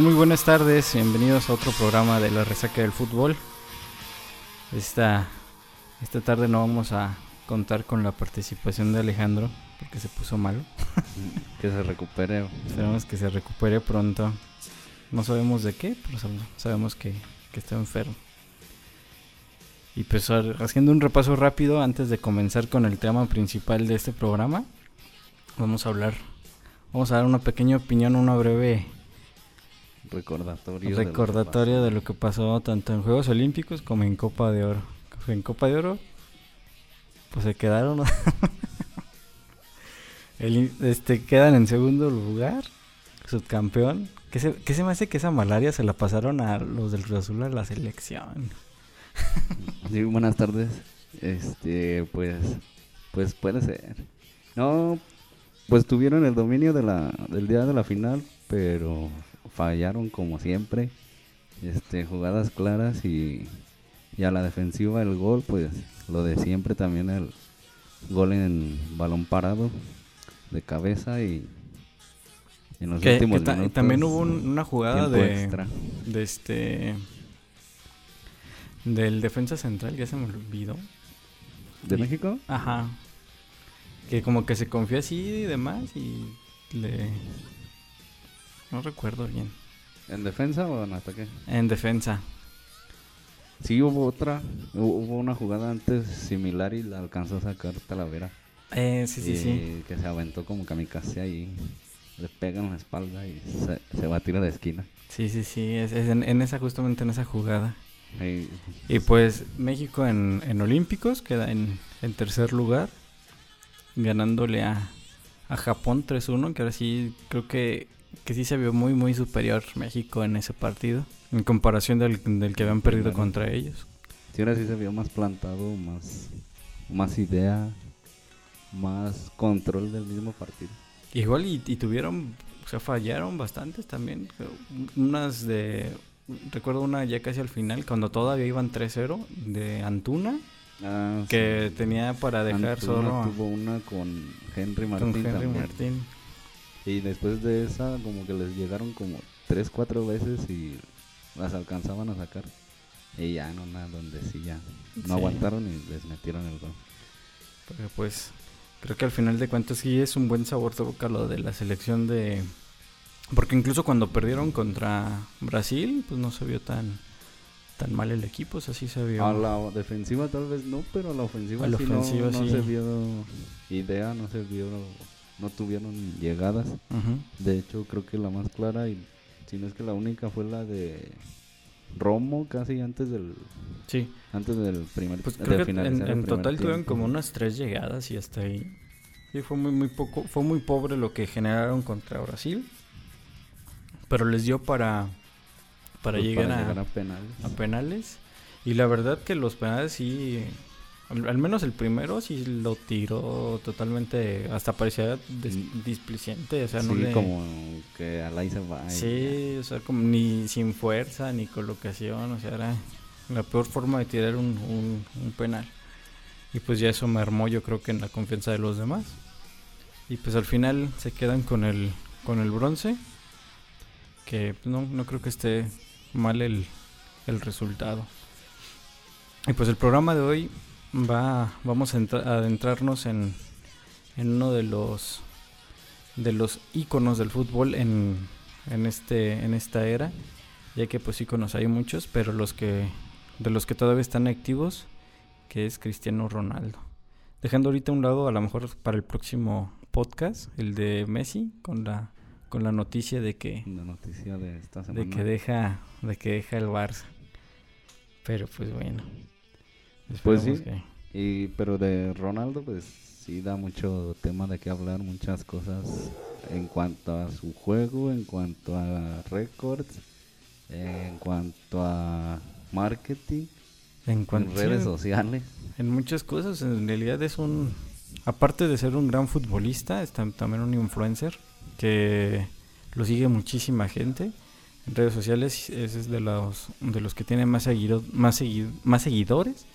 Muy buenas tardes, bienvenidos a otro programa de la resaca del fútbol. Esta, esta tarde no vamos a contar con la participación de Alejandro porque se puso malo. que se recupere. Esperamos que se recupere pronto. No sabemos de qué, pero sabemos que, que está enfermo. Y pues haciendo un repaso rápido antes de comenzar con el tema principal de este programa, vamos a hablar, vamos a dar una pequeña opinión, una breve recordatorio. Recordatorio de lo, que pasó tanto en Juegos Olímpicos como en Copa de Oro. En Copa de Oro, pues se quedaron. este, quedan en segundo lugar, subcampeón. ¿Qué se, ¿Qué se me hace que esa malaria se la pasaron a los del Cruz Azul a la selección? sí, buenas tardes. Este, pues, pues puede ser. No, pues tuvieron el dominio de la, del día de la final, pero fallaron como siempre. Este, jugadas claras y, y a la defensiva el gol, pues lo de siempre también el gol en balón parado de cabeza y en los últimos minutos, también hubo una jugada de, de este del defensa central, ya se me olvidó. ¿De México? Ajá. Que como que se confió así y demás y le no recuerdo bien. ¿En defensa o en ataque? En defensa. Sí, hubo otra. Hubo una jugada antes similar y la alcanzó a sacar Talavera. Eh, sí, sí, sí. Que se aventó como kamikaze ahí. Le pega en la espalda y se, va a tirar de esquina. Sí, sí, sí. Es, en, esa, justamente en esa jugada. Y pues México en, en Olímpicos queda en, en tercer lugar. Ganándole a, a Japón 3-1. Que ahora sí creo que que sí se vio muy, muy superior México en ese partido, en comparación del, que habían perdido contra ellos. Sí, ahora sí se vio más plantado, más, más idea, más control del mismo partido. Igual y, tuvieron, o sea, fallaron bastantes también. Unas de, recuerdo una ya casi al final, cuando todavía iban 3-0, de Antuna. Ah, que tenía para dejar solo. Tuvo una con Henry Martín. Con Henry Martín. Y después de esa, como que les llegaron como tres, cuatro veces y las alcanzaban a sacar. Y ya no nada, donde sí ya no aguantaron y les metieron el gol. Pero pues creo que al final de cuentas sí es un buen sabor de boca lo de la selección de... Porque incluso cuando perdieron contra Brasil, pues no se vio tan tan mal el equipo, o sea, sí se vio. A la defensiva tal vez no, pero a la ofensiva, sí, no, se vio idea, no se vio no tuvieron llegadas. De hecho, creo que la más clara, y si no es que la única, fue la de Romo, casi antes del. Sí. Antes del primer. Pues creo que en, total tuvieron como unas tres llegadas y hasta ahí. Sí, fue muy, muy poco. Fue muy pobre lo que generaron contra Brasil. Pero les dio para. Para, pues llegar, a, penales. a penales. Y la verdad que los penales sí al, menos el primero sí lo tiró totalmente, hasta parecía mm. displicente, o sea, no como que ahí se va. Sí, o sea, como ni sin fuerza, ni colocación, o sea, era la peor forma de tirar un, penal. Y pues ya eso me armó yo creo que en la confianza de los demás. Y pues al final se quedan con el, con el bronce, que no, no creo que esté mal el, el resultado. Y pues el programa de hoy va, vamos a adentrarnos en, en uno de los de los íconos del fútbol en, en este en esta era ya que pues íconos hay muchos pero los que de los que todavía están activos que es Cristiano Ronaldo. Dejando ahorita un lado a lo mejor para el próximo podcast el de Messi con la con la noticia de que la noticia de esta semana. de que deja de que deja el Barça. Pero pues bueno. Pues sí. Y, pero de Ronaldo, pues sí da mucho tema de qué hablar, muchas cosas en cuanto a su juego, en cuanto a récords, en cuanto a marketing, en, redes sociales. En muchas cosas, en realidad es un, aparte de ser un gran futbolista, es también un influencer que lo sigue muchísima gente. en redes sociales, es de los, de los que tiene más, seguido, más, más seguidores.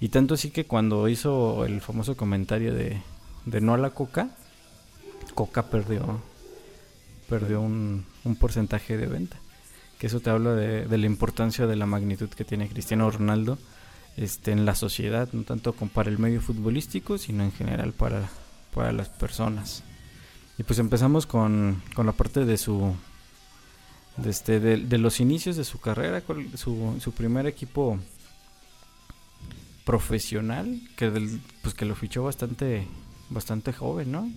Y tanto así que cuando hizo el famoso comentario de, de no a la coca, coca perdió, perdió un, un porcentaje de venta. Que eso te habla de, de, la importancia de la magnitud que tiene Cristiano Ronaldo este, en la sociedad, no tanto para el medio futbolístico, sino en general para, para las personas. Y pues empezamos con, con la parte de su de, este, de, los inicios de su carrera, su, su primer equipo profesional, que del, pues que lo fichó bastante bastante joven, ¿no?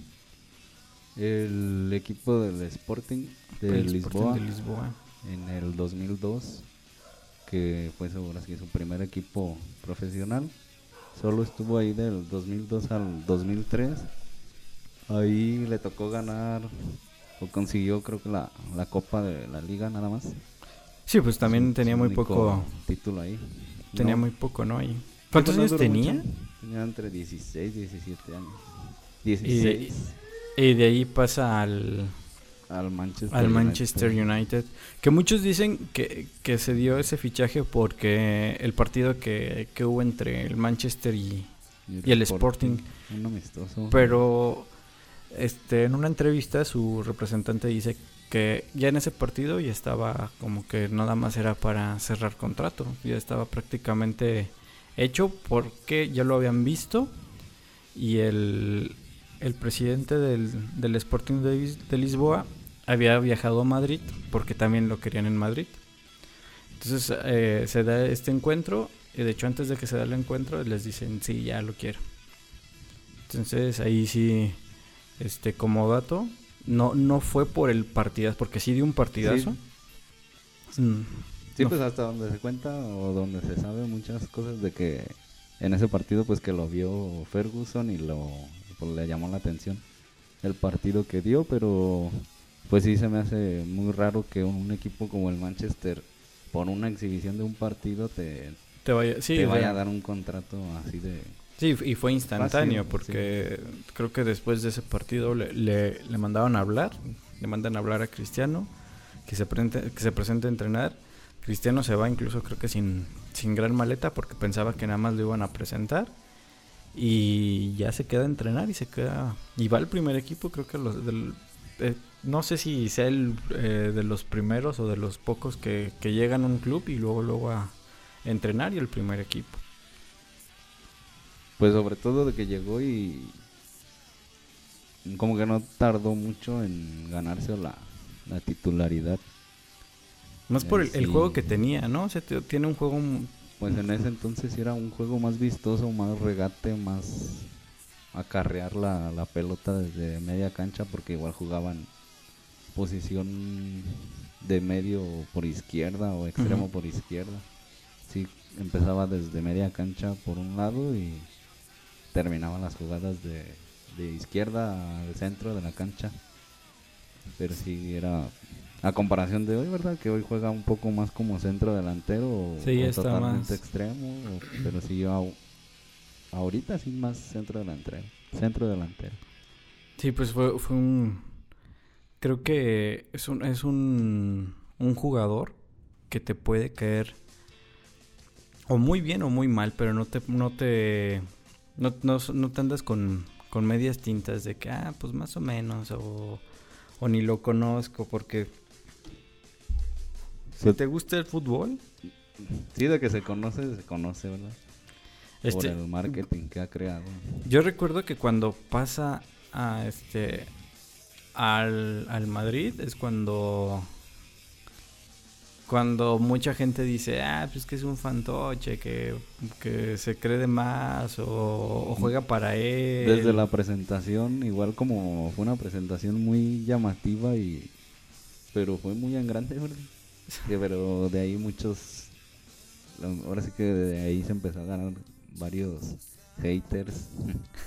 El equipo del Sporting de, Lisboa, de Lisboa, en el 2002, que fue seguro que su primer equipo profesional. Solo estuvo ahí del 2002 al 2003. Ahí le tocó ganar o consiguió creo que la, la Copa de la Liga nada más. Sí, pues también tenía muy poco título ahí. Tenía muy poco, ¿no? Ahí. ¿Cuántos años tenía? Tenía entre 16 y 17 años. 16. Y, de ahí pasa al al Manchester, al Manchester United. Que muchos dicen que, que, se dio ese fichaje porque el partido que, que hubo entre el Manchester y, y el, Sporting. Un amistoso. Pero este, en una entrevista su representante dice que ya en ese partido ya estaba como que nada más era para cerrar contrato, ya estaba prácticamente hecho porque ya lo habían visto y el, el presidente del, del Sporting de, Lisboa había viajado a Madrid porque también lo querían en Madrid. Entonces eh, se da este encuentro y de hecho antes de que se da el encuentro les dicen sí, ya lo quiero. Entonces ahí sí este, como dato, no, no fue por el partidazo, porque sí dio un partidazo. Sí, mm, pues hasta donde se cuenta o donde se sabe muchas cosas de que en ese partido pues que lo vio Ferguson y lo pues, le llamó la atención el partido que dio, pero pues sí se me hace muy raro que un, equipo como el Manchester por una exhibición de un partido te, te vaya, te vaya a dar un contrato así de Sí, y fue instantáneo porque creo que después de ese partido le, le, mandaban a hablar, le mandan a hablar a Cristiano, que se, presente, que se presente a entrenar. Cristiano se va incluso creo que sin, sin gran maleta porque pensaba que nada más lo iban a presentar y ya se queda a entrenar y se queda y va al primer equipo creo que los del, eh, no sé si sea el eh, de los primeros o de los pocos que, que llegan a un club y luego luego a entrenar y el primer equipo pues sobre todo de que llegó y como que no tardó mucho en ganarse la, titularidad. Más por el, juego que tenía, ¿no? O sea, tiene un juego... Pues en ese entonces era un juego más vistoso, más regate, más acarrear la, la pelota desde media cancha porque igual jugaban posición de medio por izquierda o extremo por izquierda. Sí, empezaba desde media cancha por un lado y terminaban las jugadas de, de izquierda al centro de la cancha. Pero sí era a comparación de hoy, ¿verdad? Que hoy juega un poco más como centro delantero o, totalmente extremo, pero sí yo ahorita sí más centro delantero, centro delantero. Sí, pues fue, fue un creo que es un es un un jugador que te puede caer o muy bien o muy mal, pero no te no te no, no, no te andas con, con medias tintas de que, ah, pues más o menos, o, o ni lo conozco, porque si pues te gusta el fútbol. Sí, de que se conoce, se conoce, ¿verdad? Este, Por el marketing que ha creado. Yo recuerdo que cuando pasa a este al, al Madrid es cuando cuando mucha gente dice, ah, pues que es un fantoche, que, que se cree de más o, juega para él. Desde la presentación, igual como fue una presentación muy llamativa y... Pero fue muy en grande, ¿verdad? pero de ahí muchos... Ahora sí que de ahí se empezó a ganar varios haters.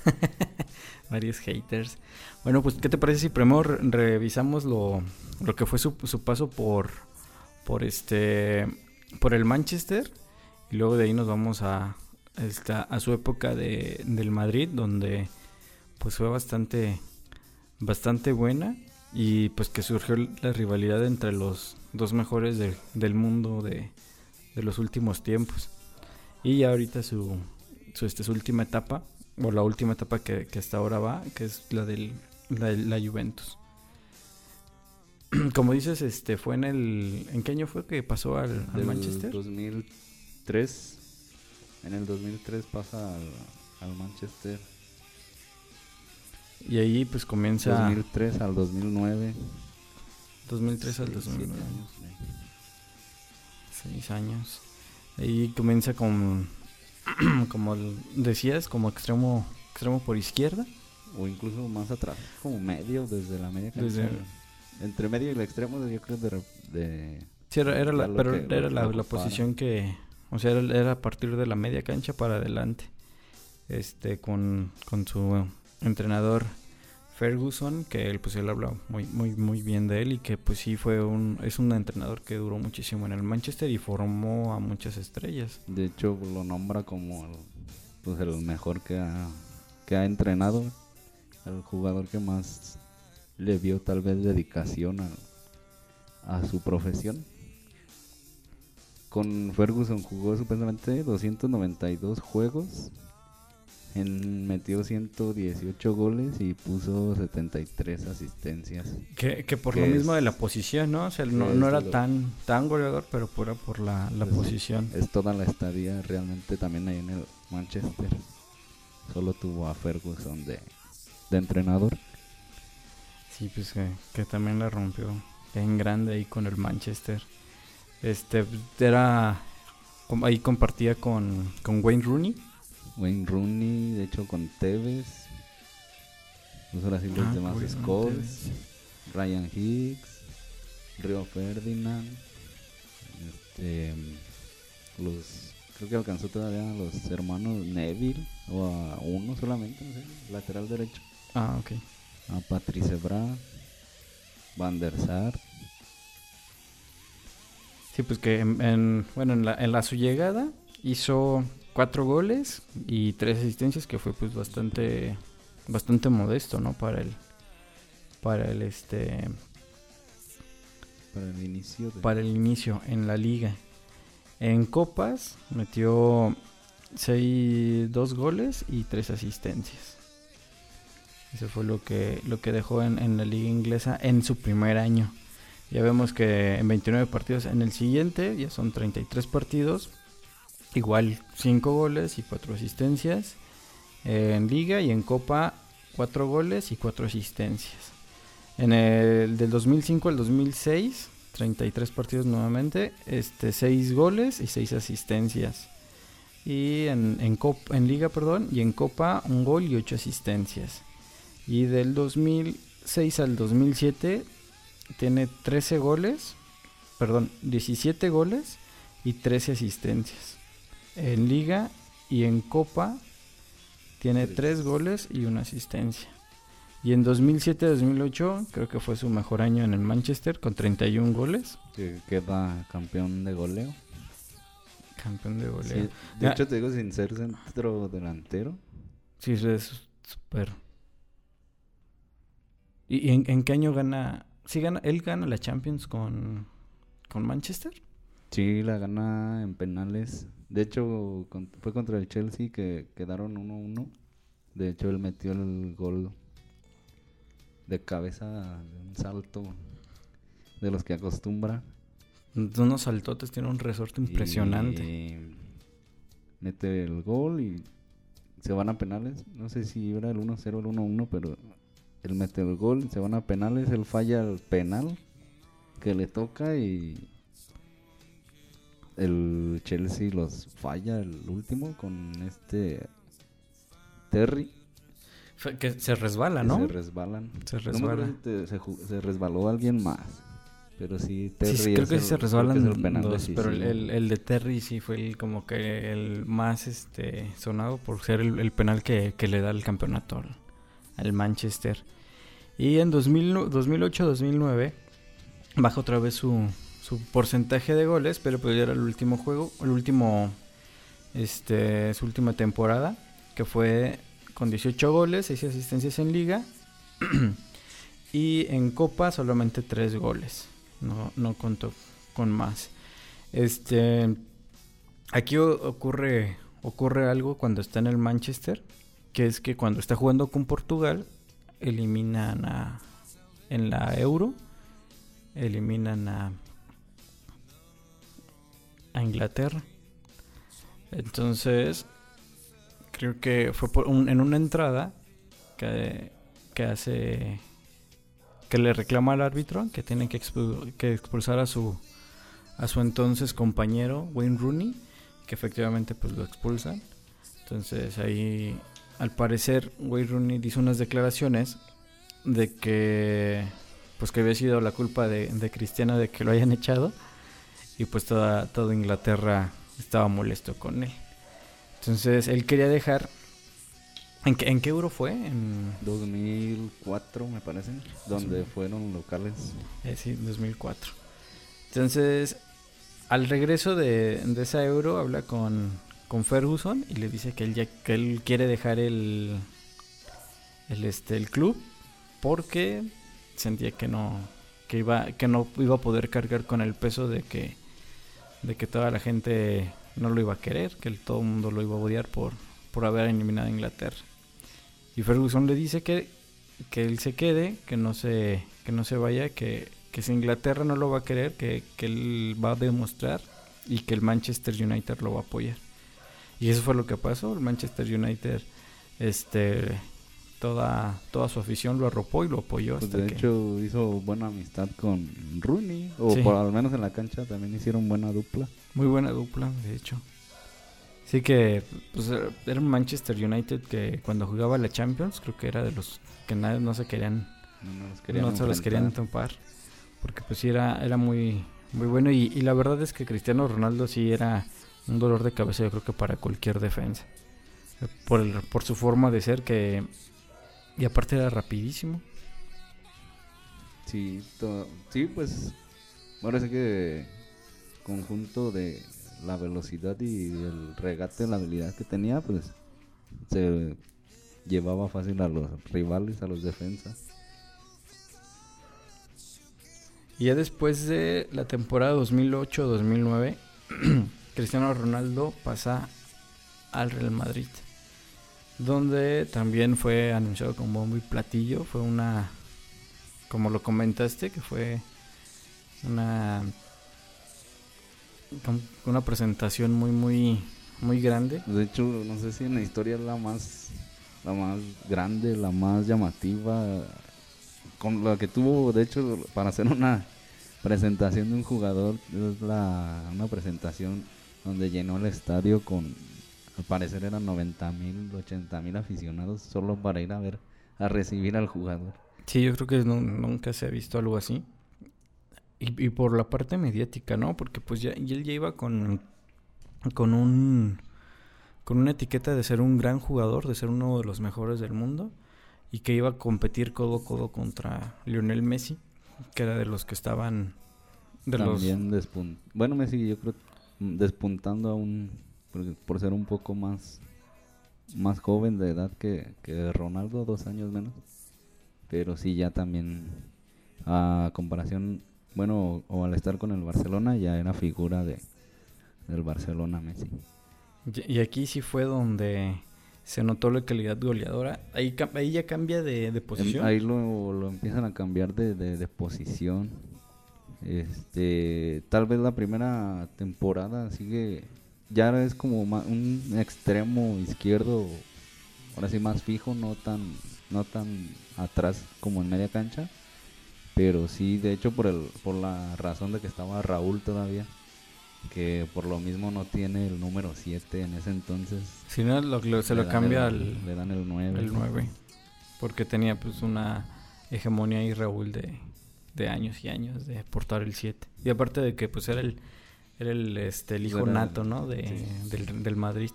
varios haters. Bueno, pues, ¿qué te parece si primero revisamos lo, lo que fue su, su paso por por este por el Manchester y luego de ahí nos vamos a esta, a su época de, del Madrid donde pues fue bastante bastante buena y pues que surgió la rivalidad entre los dos mejores del mundo de, los últimos tiempos. Y ya ahorita su, su, este, su última etapa, o la última etapa que, hasta ahora va, que es la del la, Juventus. Como dices, este fue en el... ¿En qué año fue que pasó al, al Manchester? 2003. En el 2003 pasa al, al Manchester. Y ahí pues comienza... 2003 al 2009. 2003 al 2009. Seis años. Ahí comienza con, como decías, como extremo, extremo por izquierda. O incluso más atrás, como medio, desde la media desde Entre medio y el extremo, yo creo de... de sí, era, la, pero era la, posición que... O sea, era, era, a partir de la media cancha para adelante. Este, con, con su entrenador Ferguson, que él pues él habla muy muy muy bien de él y que pues sí fue un es un entrenador que duró muchísimo en el Manchester y formó a muchas estrellas. De hecho lo nombra como el, pues el mejor que ha que ha entrenado, el jugador que más le vio tal vez dedicación a, a su profesión. Con Ferguson jugó supuestamente 292 juegos en, metió 118 goles y puso 73 asistencias. Que, que por lo mismo de la posición, ¿no? O sea, no, era tan, tan goleador, pero pura por la, la posición. Es toda la estadía realmente también ahí en el Manchester. Solo tuvo a Ferguson de, de entrenador. Sí, pues que, que también la rompió en grande ahí con el Manchester. Este, era ahí compartía con, con Wayne Rooney Wayne Rooney, de hecho con Tevez. Pues ahora sí los ah, demás Scholes, Ryan Hicks, Rio Ferdinand. Este, los creo que alcanzó todavía a los hermanos Neville o a uno solamente, no sé, lateral derecho. Ah, ok. A Patrice Bra, Van der Sar. Sí, pues que en, bueno, en la, en la su llegada hizo cuatro goles y tres asistencias que fue pues bastante bastante modesto no para el para el este para el inicio para el inicio en la liga. En copas metió seis dos goles y tres asistencias. Eso fue lo que lo que dejó en, en la liga inglesa en su primer año. Ya vemos que en 29 partidos en el siguiente ya son 33 partidos Igual 5 goles y 4 asistencias. en liga y en copa 4 goles y 4 asistencias. En el del 2005 al 2006, 33 partidos nuevamente, este 6 goles y 6 asistencias. Y en, en, en liga, perdón, y en copa un gol y 8 asistencias. Y del 2006 al 2007 tiene 13 goles, perdón, 17 goles y 13 asistencias. En liga y en copa tiene tres goles y una asistencia. Y en 2007-2008 creo que fue su mejor año en el Manchester con 31 goles. Que queda campeón de goleo. Campeón de goleo. de hecho te digo sin ser centro delantero. Sí, es súper. ¿Y en, qué año gana? ¿Sí gana? ¿Él gana la Champions con, con Manchester? Sí, la gana en penales. De hecho, fue contra el Chelsea que quedaron 1-1. De hecho, él metió el gol de cabeza de un salto de los que acostumbra. Unos saltotes, tiene un resorte impresionante. mete el gol y se van a penales. No sé si era el 1-0 o el 1-1, pero él mete el gol, se van a penales, él falla el penal que le toca y el Chelsea los falla el último con este Terry. Que se resbala, ¿no? Se resbalan. Se resbala. se, resbaló alguien más. Pero sí, Terry. Sí, creo que sí se resbalan dos, pero el, el, de Terry sí fue el, como que el más este sonado por ser el, penal que, que, le da el campeonato al, Manchester. Y en 2008-2009 baja otra vez su, su porcentaje de goles, pero pues ya era el último juego, el último, este, su última temporada, que fue con 18 goles, 6 asistencias en liga y en copa solamente 3 goles. no, no contó con más. Este, aquí ocurre, ocurre algo cuando está en el Manchester, que es que cuando está jugando con Portugal, eliminan a, en la Euro, eliminan a, a Inglaterra. Entonces, creo que fue por en una entrada que, que hace que le reclama al árbitro que tiene que, que expulsar a su a su entonces compañero Wayne Rooney que efectivamente pues lo expulsan entonces ahí al parecer Wayne Rooney dice unas declaraciones de que pues que había sido la culpa de, de Cristiano de que lo hayan echado y pues toda, toda Inglaterra estaba molesto con él entonces él quería dejar ¿En qué, ¿En qué euro fue? En 2004, me parece, donde fueron locales. Eh, sí, 2004. Entonces, al regreso de, de esa euro, habla con, con, Ferguson y le dice que él, ya, que él quiere dejar el, el, este, el club porque sentía que no, que, iba, que no iba a poder cargar con el peso de que, de que toda la gente no lo iba a querer, que todo el mundo lo iba a odiar por, por haber eliminado a Inglaterra. Y Ferguson le dice que, que él se quede, que no se, que no se vaya, que, que si Inglaterra no lo va a querer, que, que él va a demostrar y que el Manchester United lo va a apoyar. Y eso fue lo que pasó. El Manchester United, este, toda, toda su afición lo arropó y lo apoyó. Pues de hecho, hizo buena amistad con Rooney, o por al menos en la cancha también hicieron buena dupla. Muy buena dupla, de hecho. Sí que pues, era un Manchester United que cuando jugaba la Champions creo que era de los que nadie, no se querían no, se los querían topar porque pues sí era era muy muy bueno y, y, la verdad es que Cristiano Ronaldo sí era un dolor de cabeza yo creo que para cualquier defensa por el, por su forma de ser que y aparte era rapidísimo sí sí pues sí que conjunto de la velocidad y el regate, la habilidad que tenía, pues se llevaba fácil a los rivales, a los defensas. Y ya después de la temporada 2008-2009, Cristiano Ronaldo pasa al Real Madrid, donde también fue anunciado como muy platillo, fue una, como lo comentaste, que fue una una presentación muy, muy, muy grande. De hecho, no sé si en la historia es la más, la más grande, la más llamativa, con la que tuvo, de hecho, para hacer una presentación de un jugador, es la, una presentación donde llenó el estadio con, al parecer eran 90 mil, 80 mil aficionados solo para ir a ver, a recibir al jugador. Sí, yo creo que nunca se ha visto algo así. Y, por la parte mediática, ¿no? Porque pues ya y él ya iba con, con un con una etiqueta de ser un gran jugador, de ser uno de los mejores del mundo y que iba a competir codo a codo contra Lionel Messi, que era de los que estaban de También los... bueno, Messi yo creo despuntando aún por, por ser un poco más más joven de edad que, que Ronaldo, dos años menos. Pero sí ya también a comparación bueno, o, al estar con el Barcelona ya era figura de del Barcelona Messi. Y, aquí sí fue donde se notó la calidad goleadora. Ahí, ahí ya cambia de, posición. Ahí lo, lo, empiezan a cambiar de, de, posición. Este, tal vez la primera temporada sigue, ya es como un extremo izquierdo, ahora sí más fijo, no tan, no tan atrás como en media cancha pero sí, de hecho, por, el, por la razón de que estaba Raúl todavía, que por lo mismo no tiene el número 7 en ese entonces. Si no, lo, se lo cambia al. Le dan el 9. El 9. Porque tenía pues una hegemonía ahí Raúl de, de años y años de portar el 7. Y aparte de que pues era el, era el, este, el hijo nato, ¿no? De, del, del Madrid.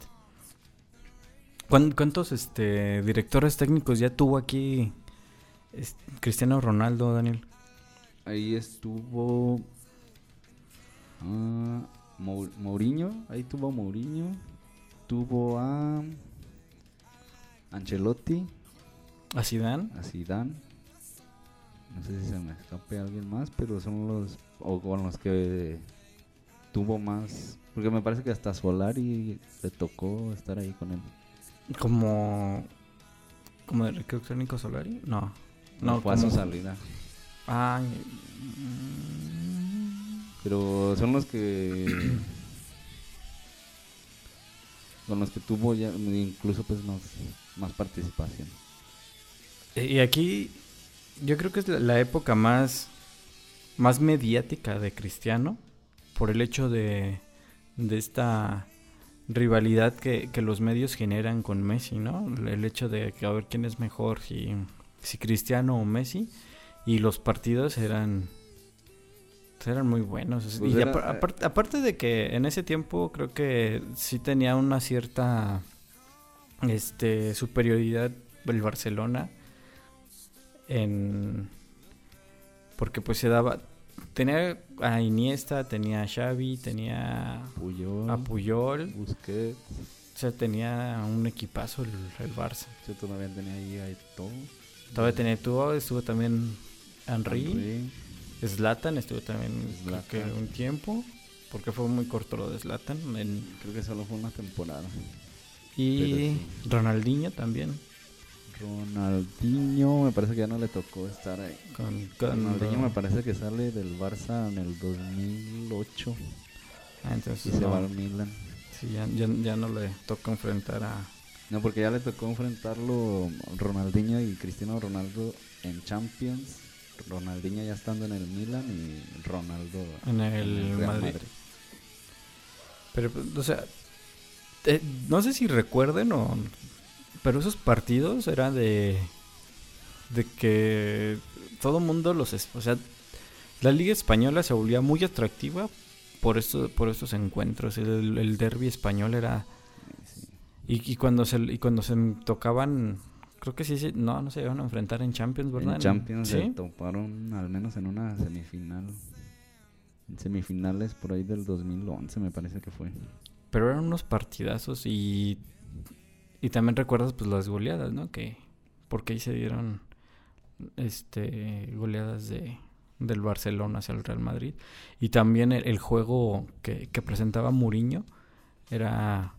¿Cuántos este, directores técnicos ya tuvo aquí Cristiano Ronaldo, Daniel? Ahí estuvo uh, Mourinho, ahí tuvo Mourinho, tuvo a Ancelotti, a Zidane, a Zidane. No sé si se me escape alguien más, pero son los o con los que tuvo más. Porque me parece que hasta Solari le tocó estar ahí con él. Como. ¿Como de recreo técnico Solari? No. No, fue a su como- salida. Ay, mm, Pero son los que. con los que tuvo ya incluso pues más, más participación. Y aquí yo creo que es la, la época más, más mediática de Cristiano por el hecho de, de esta rivalidad que, que los medios generan con Messi, ¿no? El hecho de que a ver quién es mejor, si, si Cristiano o Messi. Y los partidos eran, eran muy buenos. Pues y era- apar- aparte, aparte de que en ese tiempo creo que sí tenía una cierta este, superioridad el Barcelona en porque pues se daba tenía a Iniesta, tenía a Xavi, tenía Puyol, a Puyol, Busquets, o sea, tenía un equipazo el, el Barça. yo todavía tenía ahí a Eto'o, Todavía tenía tú, estuvo también Henry, Zlatan estuvo también creo que Zlatan. un tiempo, porque fue muy corto lo de Zlatan en- creo que solo fue una temporada. y Ronaldinho también Ronaldinho, me parece que ya no le tocó estar ahí. con, con- Ronaldinho me parece que sale del Barça en el 2008 Ah, entonces y se va al Milan. sí, ya, ya- ya no le toca enfrentar a No, porque ya le tocó enfrentarlo Ronaldinho y Cristiano Ronaldo en Champions. Ronaldinho ya estando en el Milan y Ronaldo En el Real Madrid. Pero, pues, o sea, eh, no sé si recuerden o... Pero esos partidos eran de... De que todo mundo los... O sea, la Liga Española se volvía muy atractiva por, esto, por estos encuentros. El, el derby español era... Y cuando se y cuando se tocaban... Creo que sí, sí, no, no se iban a enfrentar en Champions, ¿verdad? En Champions ¿Sí? se toparon al menos en una semifinal. En semifinales por ahí del 2011 me parece que fue. Pero eran unos partidazos y, y también recuerdas pues las goleadas, ¿no? Que porque ahí se dieron este goleadas de del Barcelona hacia el Real Madrid y también el, el juego que, que presentaba Mourinho era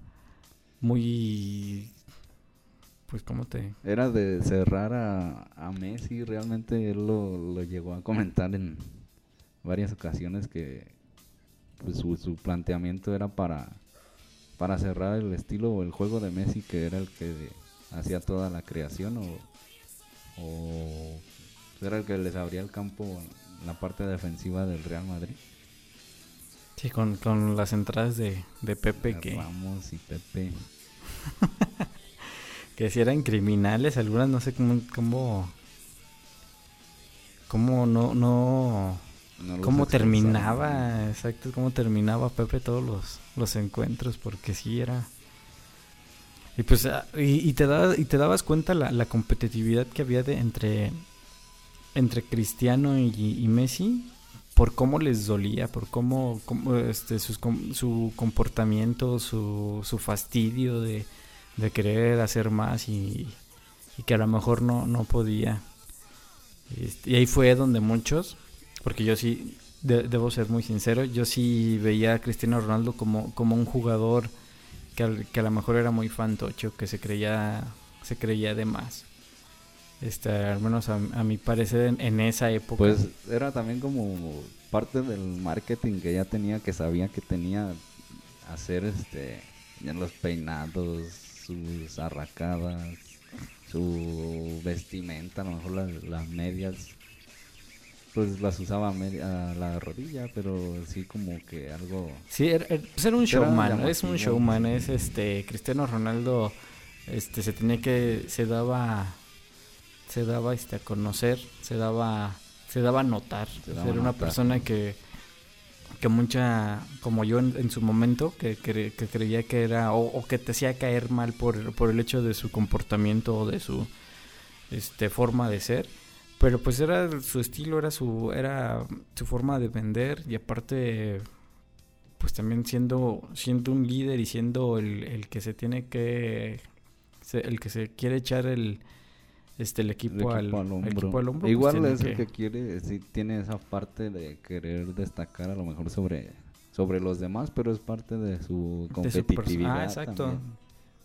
muy pues cómo te Era de cerrar a, a Messi, realmente él lo, lo llegó a comentar en varias ocasiones que pues, su, su planteamiento era para, para cerrar el estilo o el juego de Messi, que era el que hacía toda la creación o, o era el que les abría el campo en la parte defensiva del Real Madrid. sí con, con las entradas de, de Pepe que Ramos y Pepe. que si eran criminales, algunas no sé cómo cómo cómo no no cómo terminaba, exacto, cómo terminaba Pepe todos los, los encuentros, porque sí era. Y pues, ah, y, y te, da, y te dabas cuenta la, la competitividad que había de, entre, entre Cristiano y, y Messi, por cómo les dolía, por cómo, cómo, este, sus su comportamiento, su, su fastidio de, de querer hacer más y, y que a lo mejor no, no podía. Este, y ahí fue donde muchos, porque yo sí, de- debo ser muy sincero, yo sí veía a Cristiano Ronaldo como, como un jugador que, al- que a lo mejor era muy fantocho, que se creía, se creía de más. Este, al menos a, a mi parecer en, esa época. Pues era también como parte del marketing que ya tenía, que sabía que tenía hacer este los peinados, sus arracadas, su vestimenta, a lo mejor las, las medias, pues las usaba a, media- a la rodilla, pero sí como que algo... Sí, era, era- pues era un Era showman, es un showman, es este Cristiano Ronaldo este se tenía que se daba se daba este a conocer, se daba se daba a notar, Se daba era una persona que que mucha como yo en, en su momento que, cre- que creía que era o, o que te hacía caer mal por, por el hecho de su comportamiento o de su este forma de ser pero pues era su estilo era su era su forma de vender y aparte pues también siendo siendo un líder y siendo el, el que se tiene que el que se quiere echar el este el equipo, al, hombro. equipo al hombro, pues, Igual es el que quiere, sí tiene esa parte de querer destacar a lo mejor sobre, sobre los demás, pero es parte de su de su perso- competitividad. ah, exacto. también.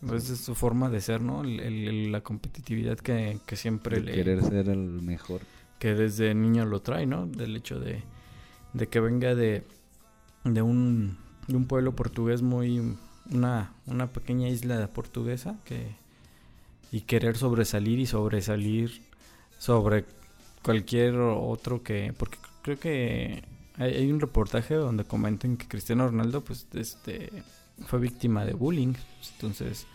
Pues es su forma de ser, ¿no? El- el- la competitividad que, que siempre De le... querer ser el mejor. que desde niño lo trae, ¿no? Del hecho de, de que venga de, de, un, de un pueblo portugués muy... Una, una pequeña isla portuguesa que... Y querer sobresalir y sobresalir sobre cualquier otro que... Porque creo que hay, hay un reportaje donde comentan que Cristiano Ronaldo pues este fue víctima de bullying. Entonces...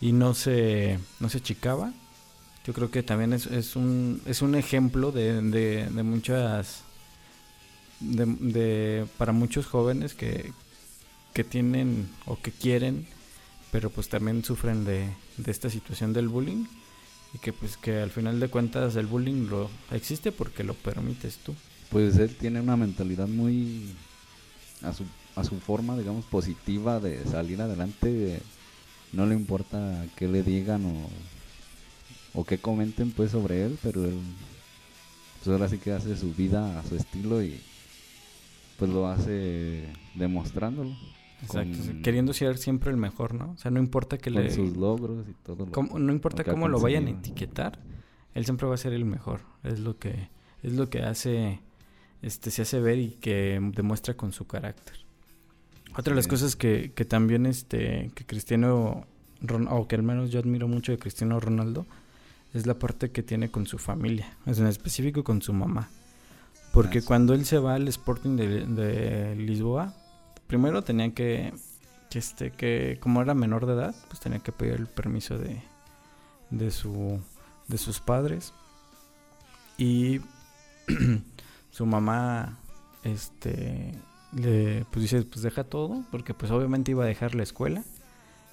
Y no se, no se achicaba yo creo que también es, es un es un ejemplo de, de, de muchas de, de- para muchos jóvenes que, que tienen o que quieren pero pues también sufren de, de esta situación del bullying y que pues que al final de cuentas el bullying lo existe porque lo permites tú Pues él tiene una mentalidad muy a su, a su forma, digamos, positiva de salir adelante. No le importa qué le digan o, o qué comenten pues sobre él, pero él pues ahora sí que hace su vida a su estilo y pues lo hace demostrándolo. Exacto, Con- queriendo ser siempre el mejor no o sea no importa que con le sus logros y todo. lo- cómo- no importa lo cómo lo vayan a etiquetar, él siempre va a ser el mejor. Es lo que es lo que hace este se hace ver y que demuestra con su carácter. Otra de las cosas que, que también este que Cristiano Ron- o que al menos yo admiro mucho de Cristiano Ronaldo es la parte que tiene con su familia, es en específico con su mamá. Porque Ah, sí. cuando él se va al Sporting de, de Lisboa, primero tenía que, que este que como era menor de edad, pues tenía que pedir el permiso de de su de sus padres y su mamá este le pues dice pues deja todo porque pues obviamente iba a dejar la escuela.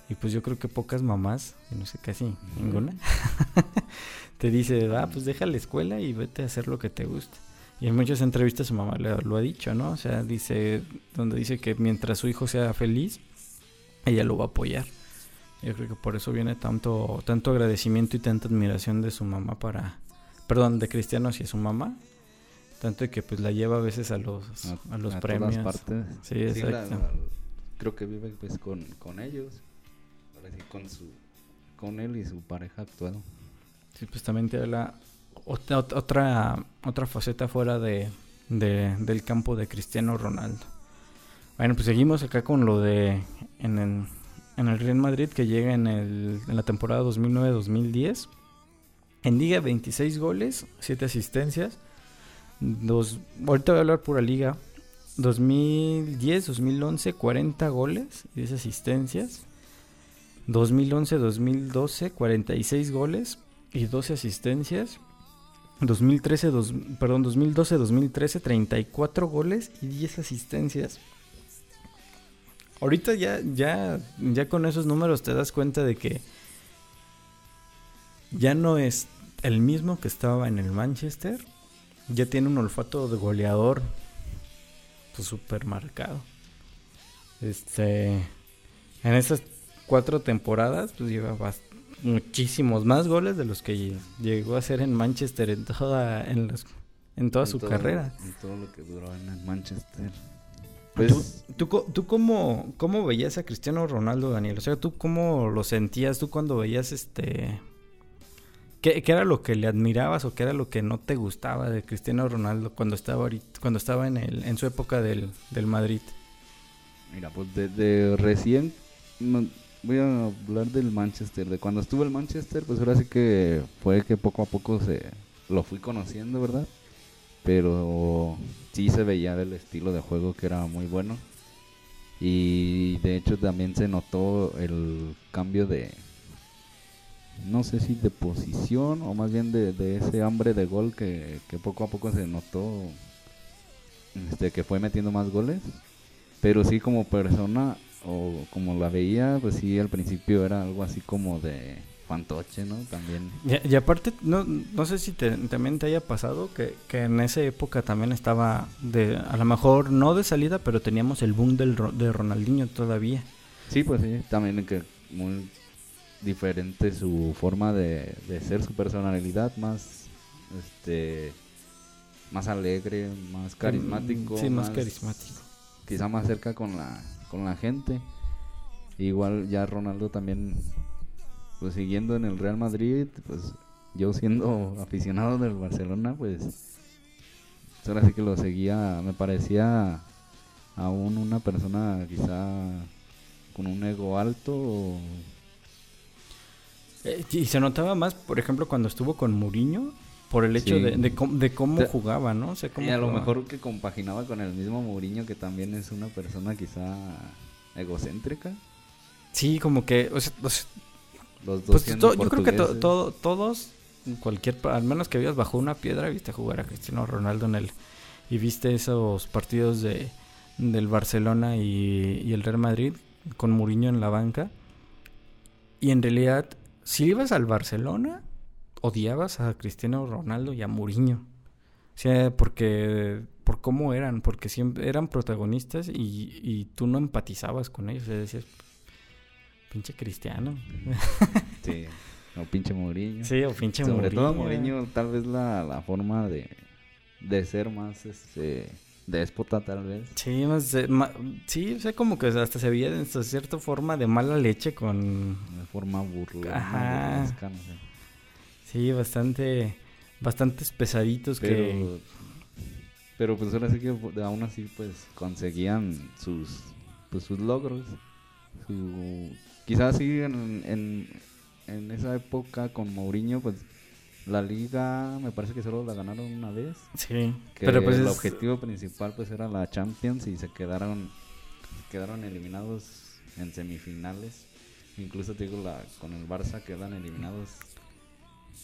Y pues yo creo que pocas mamás no sé casi ninguna te dice ah pues deja la escuela y vete a hacer lo que te guste y en muchas entrevistas su mamá le, lo ha dicho no o sea dice donde dice que mientras su hijo sea feliz ella lo va a apoyar. Yo creo que por eso viene tanto, tanto agradecimiento y tanta admiración de su mamá para, perdón, de Cristiano hacia su mamá, tanto de que pues la lleva a veces a los, a, los a premios. Todas partes. Sí, exacto. la- creo que vive pues con, con ellos. Con su con él y su pareja actual. Sí, pues también te habla otra, otra, otra faceta fuera de, de- del campo de Cristiano Ronaldo. Bueno, pues seguimos acá con lo de en el, en el Real Madrid que llega en, el, en la temporada 2009-2010. En Liga 26 goles, 7 asistencias. Dos, ahorita voy a hablar pura liga. 2010-2011, 40 goles y 10 asistencias. 2011-2012, 46 goles y 12 asistencias. 2013, dos- perdón, 2012-2013, 34 goles y 10 asistencias. Ahorita ya, ya, ya con esos números te das cuenta de que ya no es el mismo que estaba en el Manchester. Ya tiene un olfato de goleador pues súper marcado. Este, en estas cuatro temporadas, pues lleva muchísimos más goles de los que llegó a hacer en Manchester en toda, en las- en toda En su todo- carrera. En todo lo que duró en el Manchester. ¿Tú, Pues tú, co- tú cómo, cómo veías a Cristiano Ronaldo, Daniel? O sea, ¿tú cómo lo sentías? ¿Tú cuando veías este... ¿Qué, era lo que le admirabas o qué era lo que no te gustaba de Cristiano Ronaldo cuando estaba cuando estaba en, el, en su época del, del Madrid? Mira, pues desde recién voy a hablar del Manchester. De cuando estuve en Manchester, pues ahora sí que fue que poco a poco se lo fui conociendo, ¿verdad? Pero sí se veía el estilo de juego que era muy bueno. Y de hecho también se notó el cambio de, no sé si de posición o más bien de, de ese hambre de gol que, que poco a poco se notó este, que fue metiendo más goles. Pero sí como persona o como la veía, pues sí al principio era algo así como de fantoche, ¿no? También. Y, y aparte, no, no sé si te- también te haya pasado que, que en esa época también estaba, de a lo mejor no de salida, pero teníamos el boom del, de Ronaldinho todavía. Sí, pues sí, también que muy diferente su forma de, de ser, su personalidad, más este más alegre, más carismático. Sí, más, carismático. Quizá más cerca con la, con la gente. Igual ya Ronaldo también, pues siguiendo en el Real Madrid, pues yo siendo aficionado del Barcelona, pues ahora sí que lo seguía, me parecía aún una persona quizá con un ego alto. Eh, y se notaba más, por ejemplo, cuando estuvo con Mourinho, por el hecho de, de, cómo jugaba, ¿no? O y a lo mejor que compaginaba con el mismo Mourinho, que también es una persona quizá egocéntrica. Sí, como que, o sea, los pues yo creo que todos, cualquier, al menos que vivas bajo una piedra, viste jugar a Cristiano Ronaldo en el y viste esos partidos de del Barcelona y, y el Real Madrid con Mourinho en la banca. Y en realidad, si ibas al Barcelona, odiabas a Cristiano Ronaldo y a Mourinho. O sea, porque por cómo eran, porque siempre eran protagonistas y, y tú no empatizabas con ellos, o sea, decías, pinche Cristiano. Sí, o pinche Mourinho. Sí, o pinche Sobre todo Mourinho, tal vez la, la forma de, de ser más este déspota tal vez. Sí, más, sí, o sea, como que hasta se veía en cierta forma de mala leche con... De forma burla. Ajá. Sí, bastante, bastantes pesaditos pero, que... Pero pues ahora sí que aún así pues conseguían sus, pues, sus logros. Su, quizás sí en, en, en esa época con Mourinho pues la liga me parece que solo la ganaron una vez. Sí, pero pues el objetivo principal pues era la Champions y se quedaron quedaron eliminados en semifinales. Incluso te digo la con el Barça quedan eliminados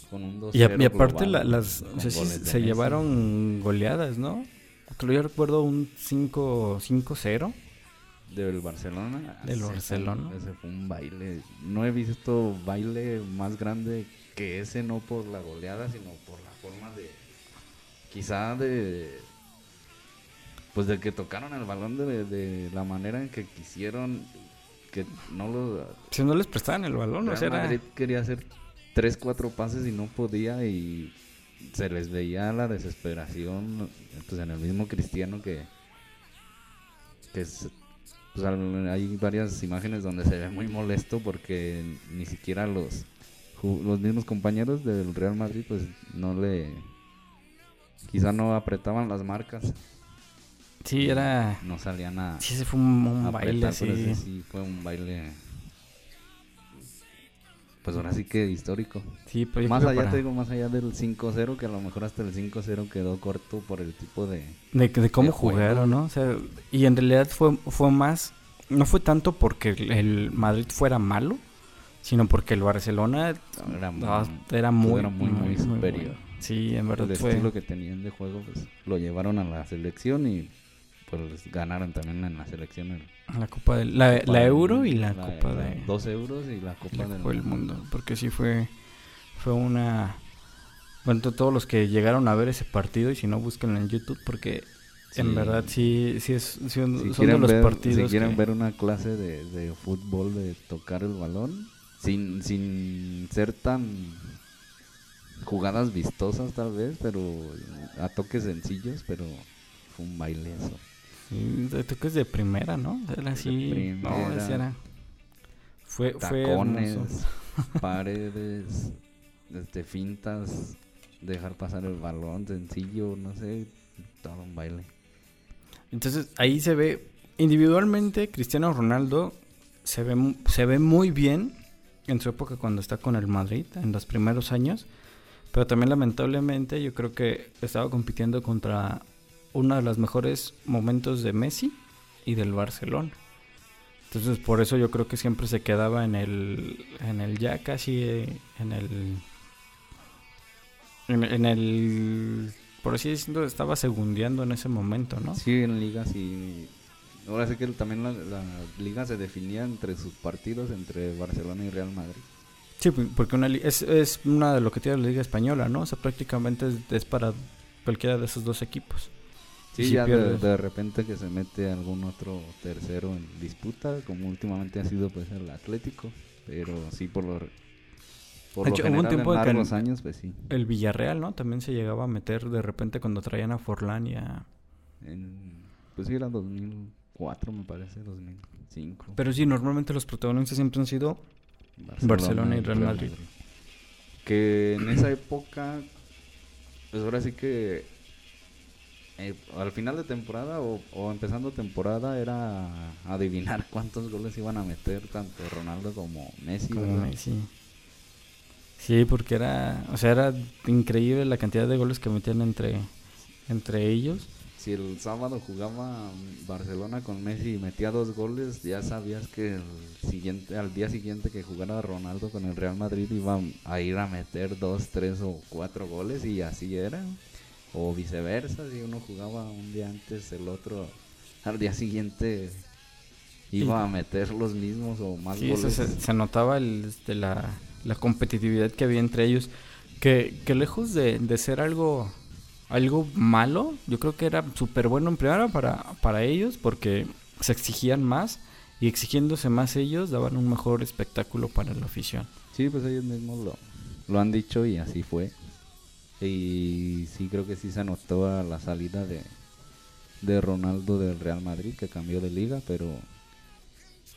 con un 2 y, y, aparte las se llevaron goleadas, ¿no? Yo recuerdo un 5-0 del Barcelona. Del Barcelona. ese fue un baile. No he visto baile más grande que ese, no por la goleada, sino por la forma de. Quizá de. Pues de que tocaron el balón de, de la manera en que quisieron. Que no lo. Si no les prestaban el balón, o sea. Madrid quería hacer tres, cuatro pases y no podía y se les veía la desesperación pues en el mismo cristiano que, que pues, hay varias imágenes donde se ve muy molesto porque ni siquiera los los mismos compañeros del Real Madrid pues no le quizá no apretaban las marcas sí era no salían a sí ese fue un, baile sí. sí fue un baile pues ahora sí que histórico. Sí, pues más allá te digo, más allá del 5-0, que a lo mejor hasta el 5-0 quedó corto por el tipo de... De, cómo jugaron, ¿no? O sea, y en realidad fue, fue más, no fue tanto porque el Madrid fuera malo, sino porque el Barcelona era, muy, muy, superior. Sí, en verdad el estilo que tenían de juego, pues lo llevaron a la selección y pues ganaron también en la selección la Copa del la, Euro y la, Copa de dos euros y la Copa, del, mundo. porque sí fue fue una bueno todos los que llegaron a ver ese partido y si no búsquenlo en YouTube porque en verdad sí sí es son, de los partidos si quieren ver una clase de, de fútbol de tocar el balón sin sin ser tan jugadas vistosas tal vez pero a toques sencillos pero fue un baile eso de toques de primera, ¿no? Era así. No, ese era. Fue, tacones, paredes, este, fintas, dejar pasar el balón sencillo, no sé, todo un baile. Entonces ahí se ve, individualmente, Cristiano Ronaldo se ve, se ve muy bien en su época cuando está con el Madrid, en los primeros años. Pero también lamentablemente yo creo que estaba compitiendo contra uno de los mejores momentos de Messi y del Barcelona. Entonces por eso yo creo que siempre se quedaba en el, en el ya casi eh, en el, en, el, por así decirlo, estaba segundeando en ese momento, ¿no? Sí, en ligas y ahora sí que también la, liga se definía entre sus partidos entre Barcelona y Real Madrid. Sí, porque una es, es una de lo que tiene la liga española, ¿no? O sea, prácticamente es para cualquiera de esos dos equipos. Sí, ya de, repente que se mete algún otro tercero en disputa, como últimamente ha sido pues el Atlético. Pero sí, por lo, por De lo hecho, hubo un general, tiempo en que largos años, pues sí. El Villarreal, ¿no? También se llegaba a meter de repente cuando traían a Forlán y a... En- pues sí, era 2004, me parece, 2005. Pero sí, normalmente los protagonistas siempre han sido... Barcelona y Real Madrid. Que en esa época, pues ahora sí que eh, al final de temporada o, o empezando temporada era adivinar cuántos goles iban a meter tanto Ronaldo como Messi. Como. Messi. Sí, porque era... O sea, era increíble la cantidad de goles que metían entre, entre ellos. Si el sábado jugaba Barcelona con Messi y metía dos goles, ya sabías que el siguiente, al día siguiente que jugara Ronaldo con el Real Madrid iba a ir a meter dos, tres o cuatro goles y así era. O viceversa, si uno jugaba un día antes, el otro al día siguiente iba a meter los mismos o más Sí, goles. se, se notaba el, este, la, la competitividad que había entre ellos. Que, que lejos de, de ser algo, algo malo, yo creo que era súper bueno en primera para, para ellos porque se exigían más y exigiéndose más ellos daban un mejor espectáculo para la afición. Sí, pues ellos mismos lo, lo han dicho y así fue. Y sí, creo que sí se notó a la salida de, de Ronaldo del Real Madrid, que cambió de liga, pero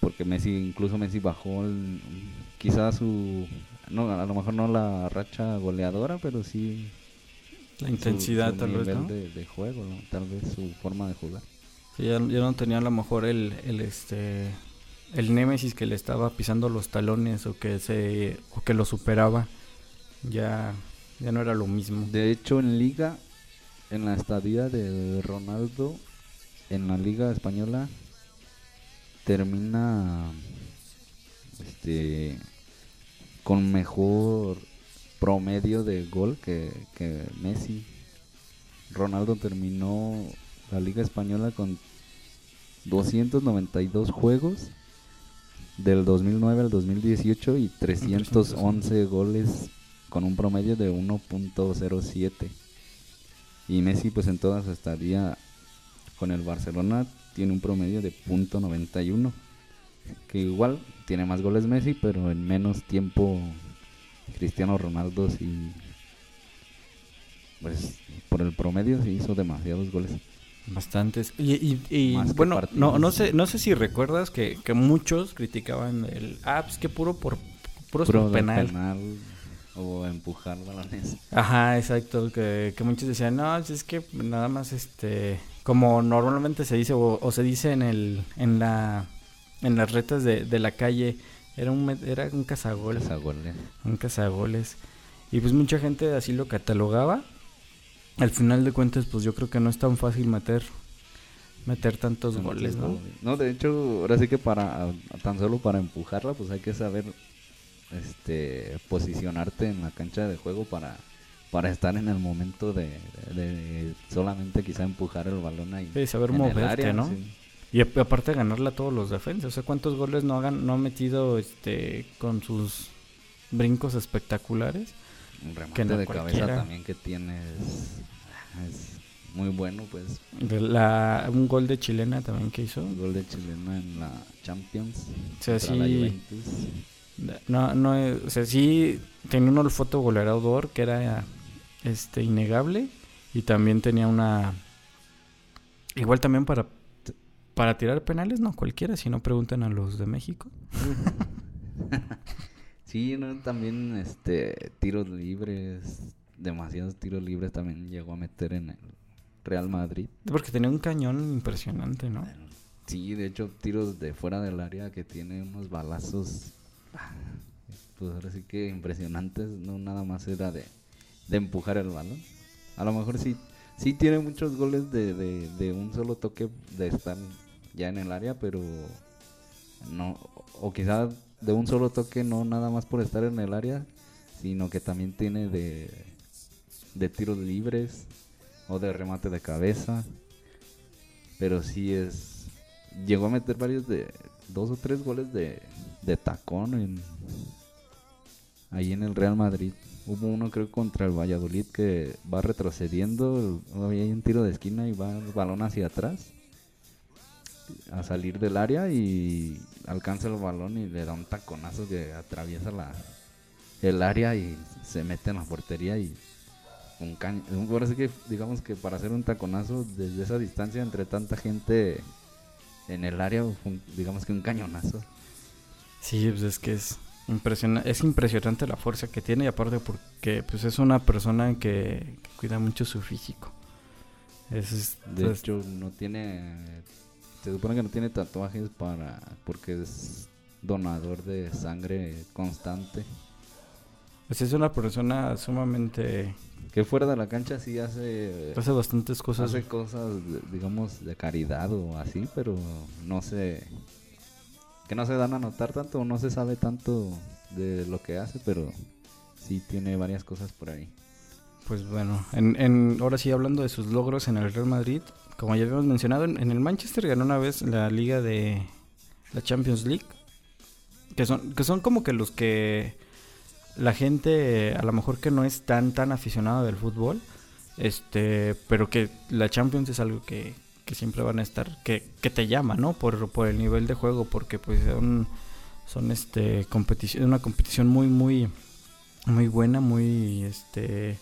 porque Messi, incluso Messi bajó el- quizás su, no, a lo mejor no la racha goleadora, pero sí La su- intensidad su tal vez, ¿no? de, de juego, ¿no? tal vez su forma de jugar. Sí, ya, ya no tenía a lo mejor el, el este el némesis que le estaba pisando los talones o que se o que lo superaba. Ya ya no era lo mismo. De hecho, en liga, en la estadía de Ronaldo, en la liga española, termina este con mejor promedio de gol que, que Messi. Ronaldo terminó la liga española con 292 juegos del 2009 al 2018 y 311 goles con un promedio de 1.07. Y Messi pues en toda su estadía con el Barcelona tiene un promedio de .91. Que igual tiene más goles Messi, pero en menos tiempo Cristiano Ronaldo sí pues por el promedio sí hizo demasiados goles. Bastantes. Y, y- y, bueno, no, no sé, no sé si recuerdas que, que muchos criticaban el ah, pues que puro por Puro de penal. penal o empujar balones. Ajá, exacto, que, que muchos decían, no, pues es que nada más este como normalmente se dice o, o se dice en el en la en las retas de, de la calle, era un era un cazagol. Goles a goles. un cazagoles. Y pues mucha gente así lo catalogaba. Al final de cuentas, pues yo creo que no es tan fácil meter meter tantos goles, ¿no? No, de hecho, ahora sí que para tan solo para empujarla, pues hay que saber este posicionarte en la cancha de juego para para estar en el momento de, de solamente quizá empujar el balón ahí. Sí, saber moverte, área, ¿no? sí. Y ap- aparte de ganarle a todos los defensas, o sea, cuántos goles no hagan no ha metido este con sus brincos espectaculares. Un remate Que no de cualquiera. cabeza también que tiene es, es muy bueno, pues. La un gol de chilena también que hizo. El gol de chilena en la Champions. O sea, la sí. Juventus. No, no, eh, o sea, sí tenía un olfato goleador que era este innegable y también tenía una igual también para para tirar penales no cualquiera, si no preguntan a los de México. Sí, no, también este tiros libres, demasiados tiros libres también llegó a meter en el Real Madrid. Porque tenía un cañón impresionante, ¿no? Sí, de hecho, tiros de fuera del área que tiene unos balazos, pues ahora sí que impresionantes, no nada más era de, de empujar el balón. A lo mejor sí, sí tiene muchos goles de, de, de un solo toque de estar ya en el área, pero no, o quizá de un solo toque no nada más por estar en el área, sino que también tiene de, de tiros libres o de remate de cabeza. Pero sí es. Llegó a meter varios de. Dos o tres goles de, de tacón en, ahí en el Real Madrid. Hubo uno, creo, contra el Valladolid que va retrocediendo. Había un tiro de esquina y va el balón hacia atrás. A salir del área y alcanza el balón y le da un taconazo que atraviesa la, el área y se mete en la portería y un caño. Por que digamos que para hacer un taconazo desde esa distancia entre tanta gente en el área, digamos que un cañonazo. Sí, pues es que es impresionante, es impresionante la fuerza que tiene y aparte porque pues es una persona que, cuida mucho su físico. Es, de hecho no tiene se supone que no tiene tatuajes para porque es donador de sangre constante. Pues es una persona sumamente que fuera de la cancha sí hace hace bastantes cosas hace cosas digamos de caridad o así pero no se que no se dan a notar tanto no se sabe tanto de lo que hace pero sí tiene varias cosas por ahí pues bueno en, en ahora sí hablando de sus logros en el Real Madrid como ya habíamos mencionado en, el Manchester ganó una vez la liga de la Champions League que son que son como que los que la gente a lo mejor que no es tan tan aficionada del fútbol, este, pero que la Champions es algo que, que siempre van a estar, que, que te llama, ¿no? Por, por el nivel de juego, porque pues son, son este competición, una competición muy muy muy buena, muy este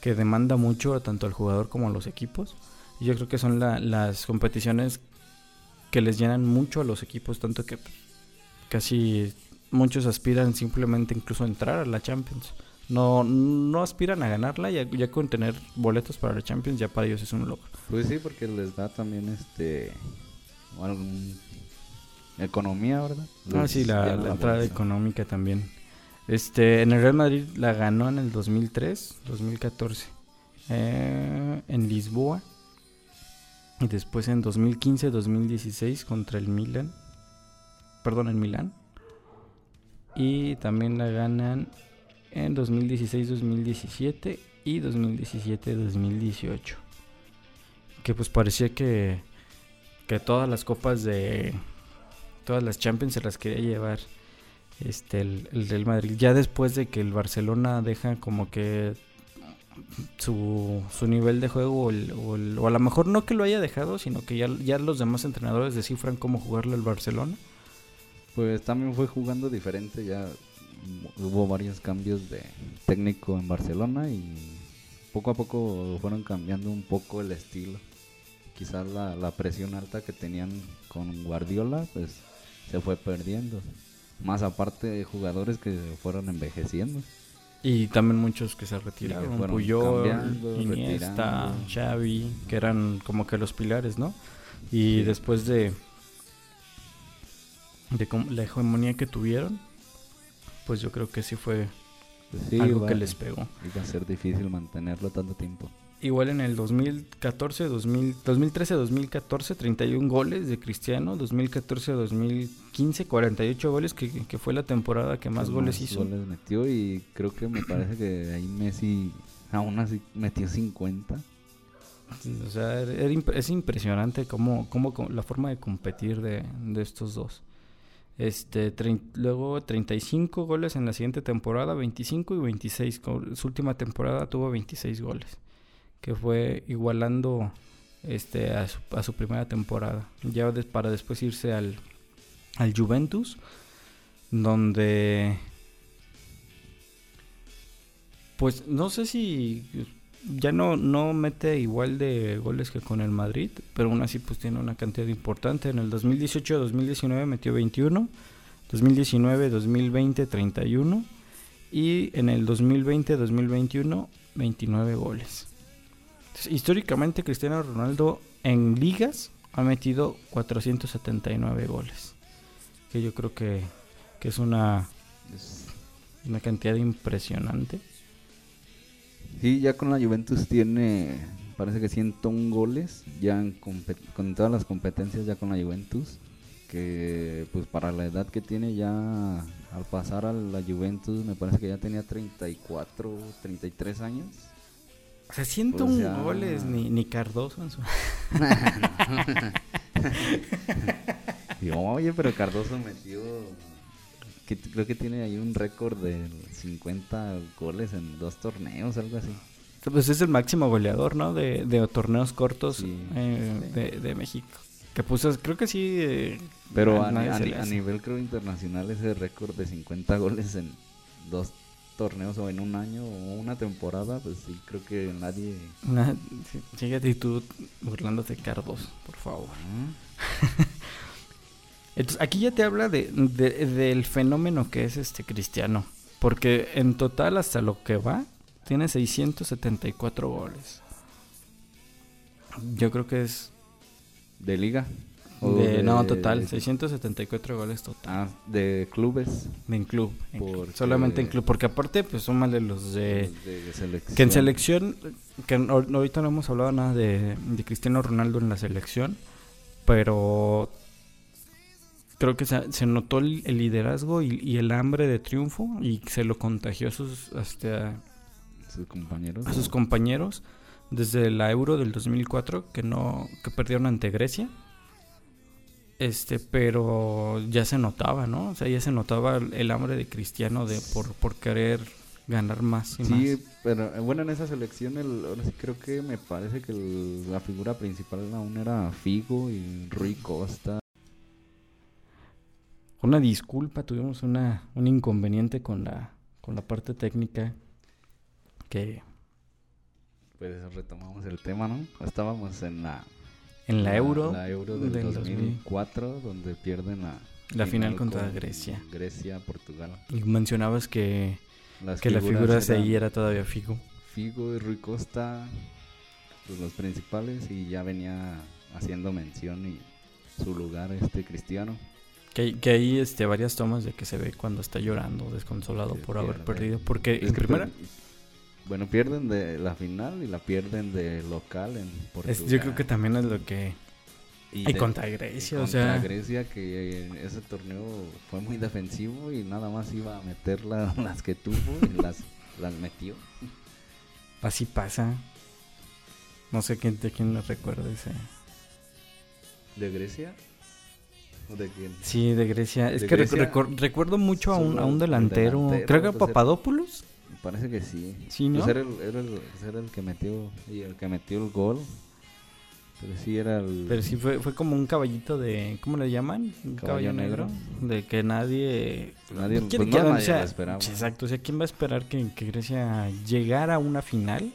que demanda mucho tanto al jugador como a los equipos. Y yo creo que son las competiciones que les llenan mucho a los equipos, tanto que casi muchos aspiran simplemente incluso a entrar a la Champions. No, no aspiran a ganarla, ya, ya con tener boletos para la Champions ya para ellos es un logro. Pues sí, porque les da también este economía, ¿verdad? ah, sí, la, entrada económica también. Este, en el Real Madrid la ganó en el 2003, 2014, eh, en Lisboa. Y después en 2015, 2016 contra el Milan. Perdón, en Milán y también la ganan en 2016-2017 y 2017-2018. Que pues parecía que, que todas las copas de todas las Champions se las quería llevar este el, el Real Madrid. Ya después de que el Barcelona deja como que su, su nivel de juego o, o, a lo mejor no que lo haya dejado, sino que ya, ya los demás entrenadores descifran cómo jugarle al Barcelona pues también fue jugando diferente, ya hubo varios cambios de técnico en Barcelona y poco a poco fueron cambiando un poco el estilo. Quizás la, presión alta que tenían con Guardiola pues se fue perdiendo. Más aparte de jugadores que fueron envejeciendo. Y también muchos que se retiraron, Puyol, Iniesta, Xavi, que eran como que los pilares, ¿no? Y después de de la hegemonía que tuvieron, pues yo creo que sí fue pues algo que les pegó. Iba a ser difícil mantenerlo tanto tiempo. Igual en el 2014, 2013, 2014, 31 goles de Cristiano. 2014, 2015, 48 goles, que, que fue la temporada que más, goles hizo. goles metió y creo que me parece que ahí Messi aún así metió 50. O sea, es impresionante cómo, cómo, la forma de competir de, de estos dos. Este, luego 35 goles en la siguiente temporada, 25 y 26. Su última temporada tuvo 26 goles, que fue igualando este, a, su, primera temporada. Ya para después irse al, al Juventus, donde... Pues no sé si ya no, no mete igual de goles que con el Madrid, pero aún así pues tiene una cantidad importante. En el 2018-2019 metió 21, 2019-2020 31 y en el 2020-2021 29 goles. Históricamente Cristiano Ronaldo en ligas ha metido 479 goles, que yo creo que, que es una, una cantidad impresionante. Sí, ya con la Juventus tiene, parece que 101 goles, ya con todas las competencias ya con la Juventus, que pues para la edad que tiene ya al pasar a la Juventus me parece que ya tenía 34, 33 años. O sea, 101 goles, ni, ni Cardoso en su... oye, pero Cardoso metió creo que tiene ahí un récord de 50 goles en dos torneos, algo así. Pues es el máximo goleador, ¿no? De, torneos cortos eh, De, México. Que puso, creo que sí. eh, Pero a, a- nivel creo internacional ese récord de 50 goles en dos torneos o en un año o una temporada, pues sí, creo que nadie... Una, sí, fíjate tú burlándote Cardos, por favor. ¿Ah? Entonces, aquí ya te habla de, de- del fenómeno que es este cristiano. Porque en total, hasta lo que va, tiene 674 goles. Yo creo que es. ¿De liga? ¿O De, no, de- total, 674 goles total. Ah, de clubes. En club. en club, Porque- Solamente en club. Porque aparte, pues son más de los de. de selección. Que en selección, que ahorita no hemos hablado nada de, de Cristiano Ronaldo en la selección, pero creo que se, se notó el, el liderazgo y, y el hambre de triunfo y se lo contagió a sus, hasta Sus compañeros. a sus compañeros desde la Euro del 2004 que no que perdieron ante Grecia. Este, pero ya se notaba, ¿no? O sea, ya se notaba el, el hambre de Cristiano de por, por querer ganar más y más. Sí, pero eh, bueno, en esa selección el, ahora sí creo que me parece que el- la figura principal aún era Figo y Rui Costa. Una disculpa, tuvimos una, un inconveniente con la, con la parte técnica que Pues retomamos el tema, ¿no? Estábamos en la, en la Euro, la Euro del, del 2004, donde pierden la, La final contra con Grecia. Grecia, Portugal. y mencionabas que, Las que la figura de ahí era todavía Figo. Figo y Rui Costa, pues los principales, y ya venía haciendo mención y su lugar este cristiano. Que, hay- que hay este, varias tomas de que se ve cuando está llorando, desconsolado por haber perdido. Porque Es en primera, per- Bueno, pierden de la final y la pierden de local en Portugal. es- yo creo que también es lo que... Y, de- contra y Grecia, o contra sea... Grecia que en ese torneo fue muy defensivo y nada más iba a meter la- las que tuvo y las, las metió. Así pasa. No sé quién, de quién le recuerda ese... ¿De Grecia? ¿O de quién? Sí, de Grecia. Es De que recu- Grecia, recu- recuerdo mucho a un, a un el delantero. delantero, Creo que era- Papadopoulos. Parece que sí. Sí, ¿no? Pues era el, era, el, pues era el que metió y el que metió el gol. Pero sí era el Pero sí fue, fue como un caballito de... ¿Cómo le llaman? Un caballo, Caballo negro. negro. De que nadie... nadie, ¿Quién- pues, quién- no, o nadie sea, lo esperaba. Exacto. O sea, ¿quién va a esperar que, que Grecia llegara a una final?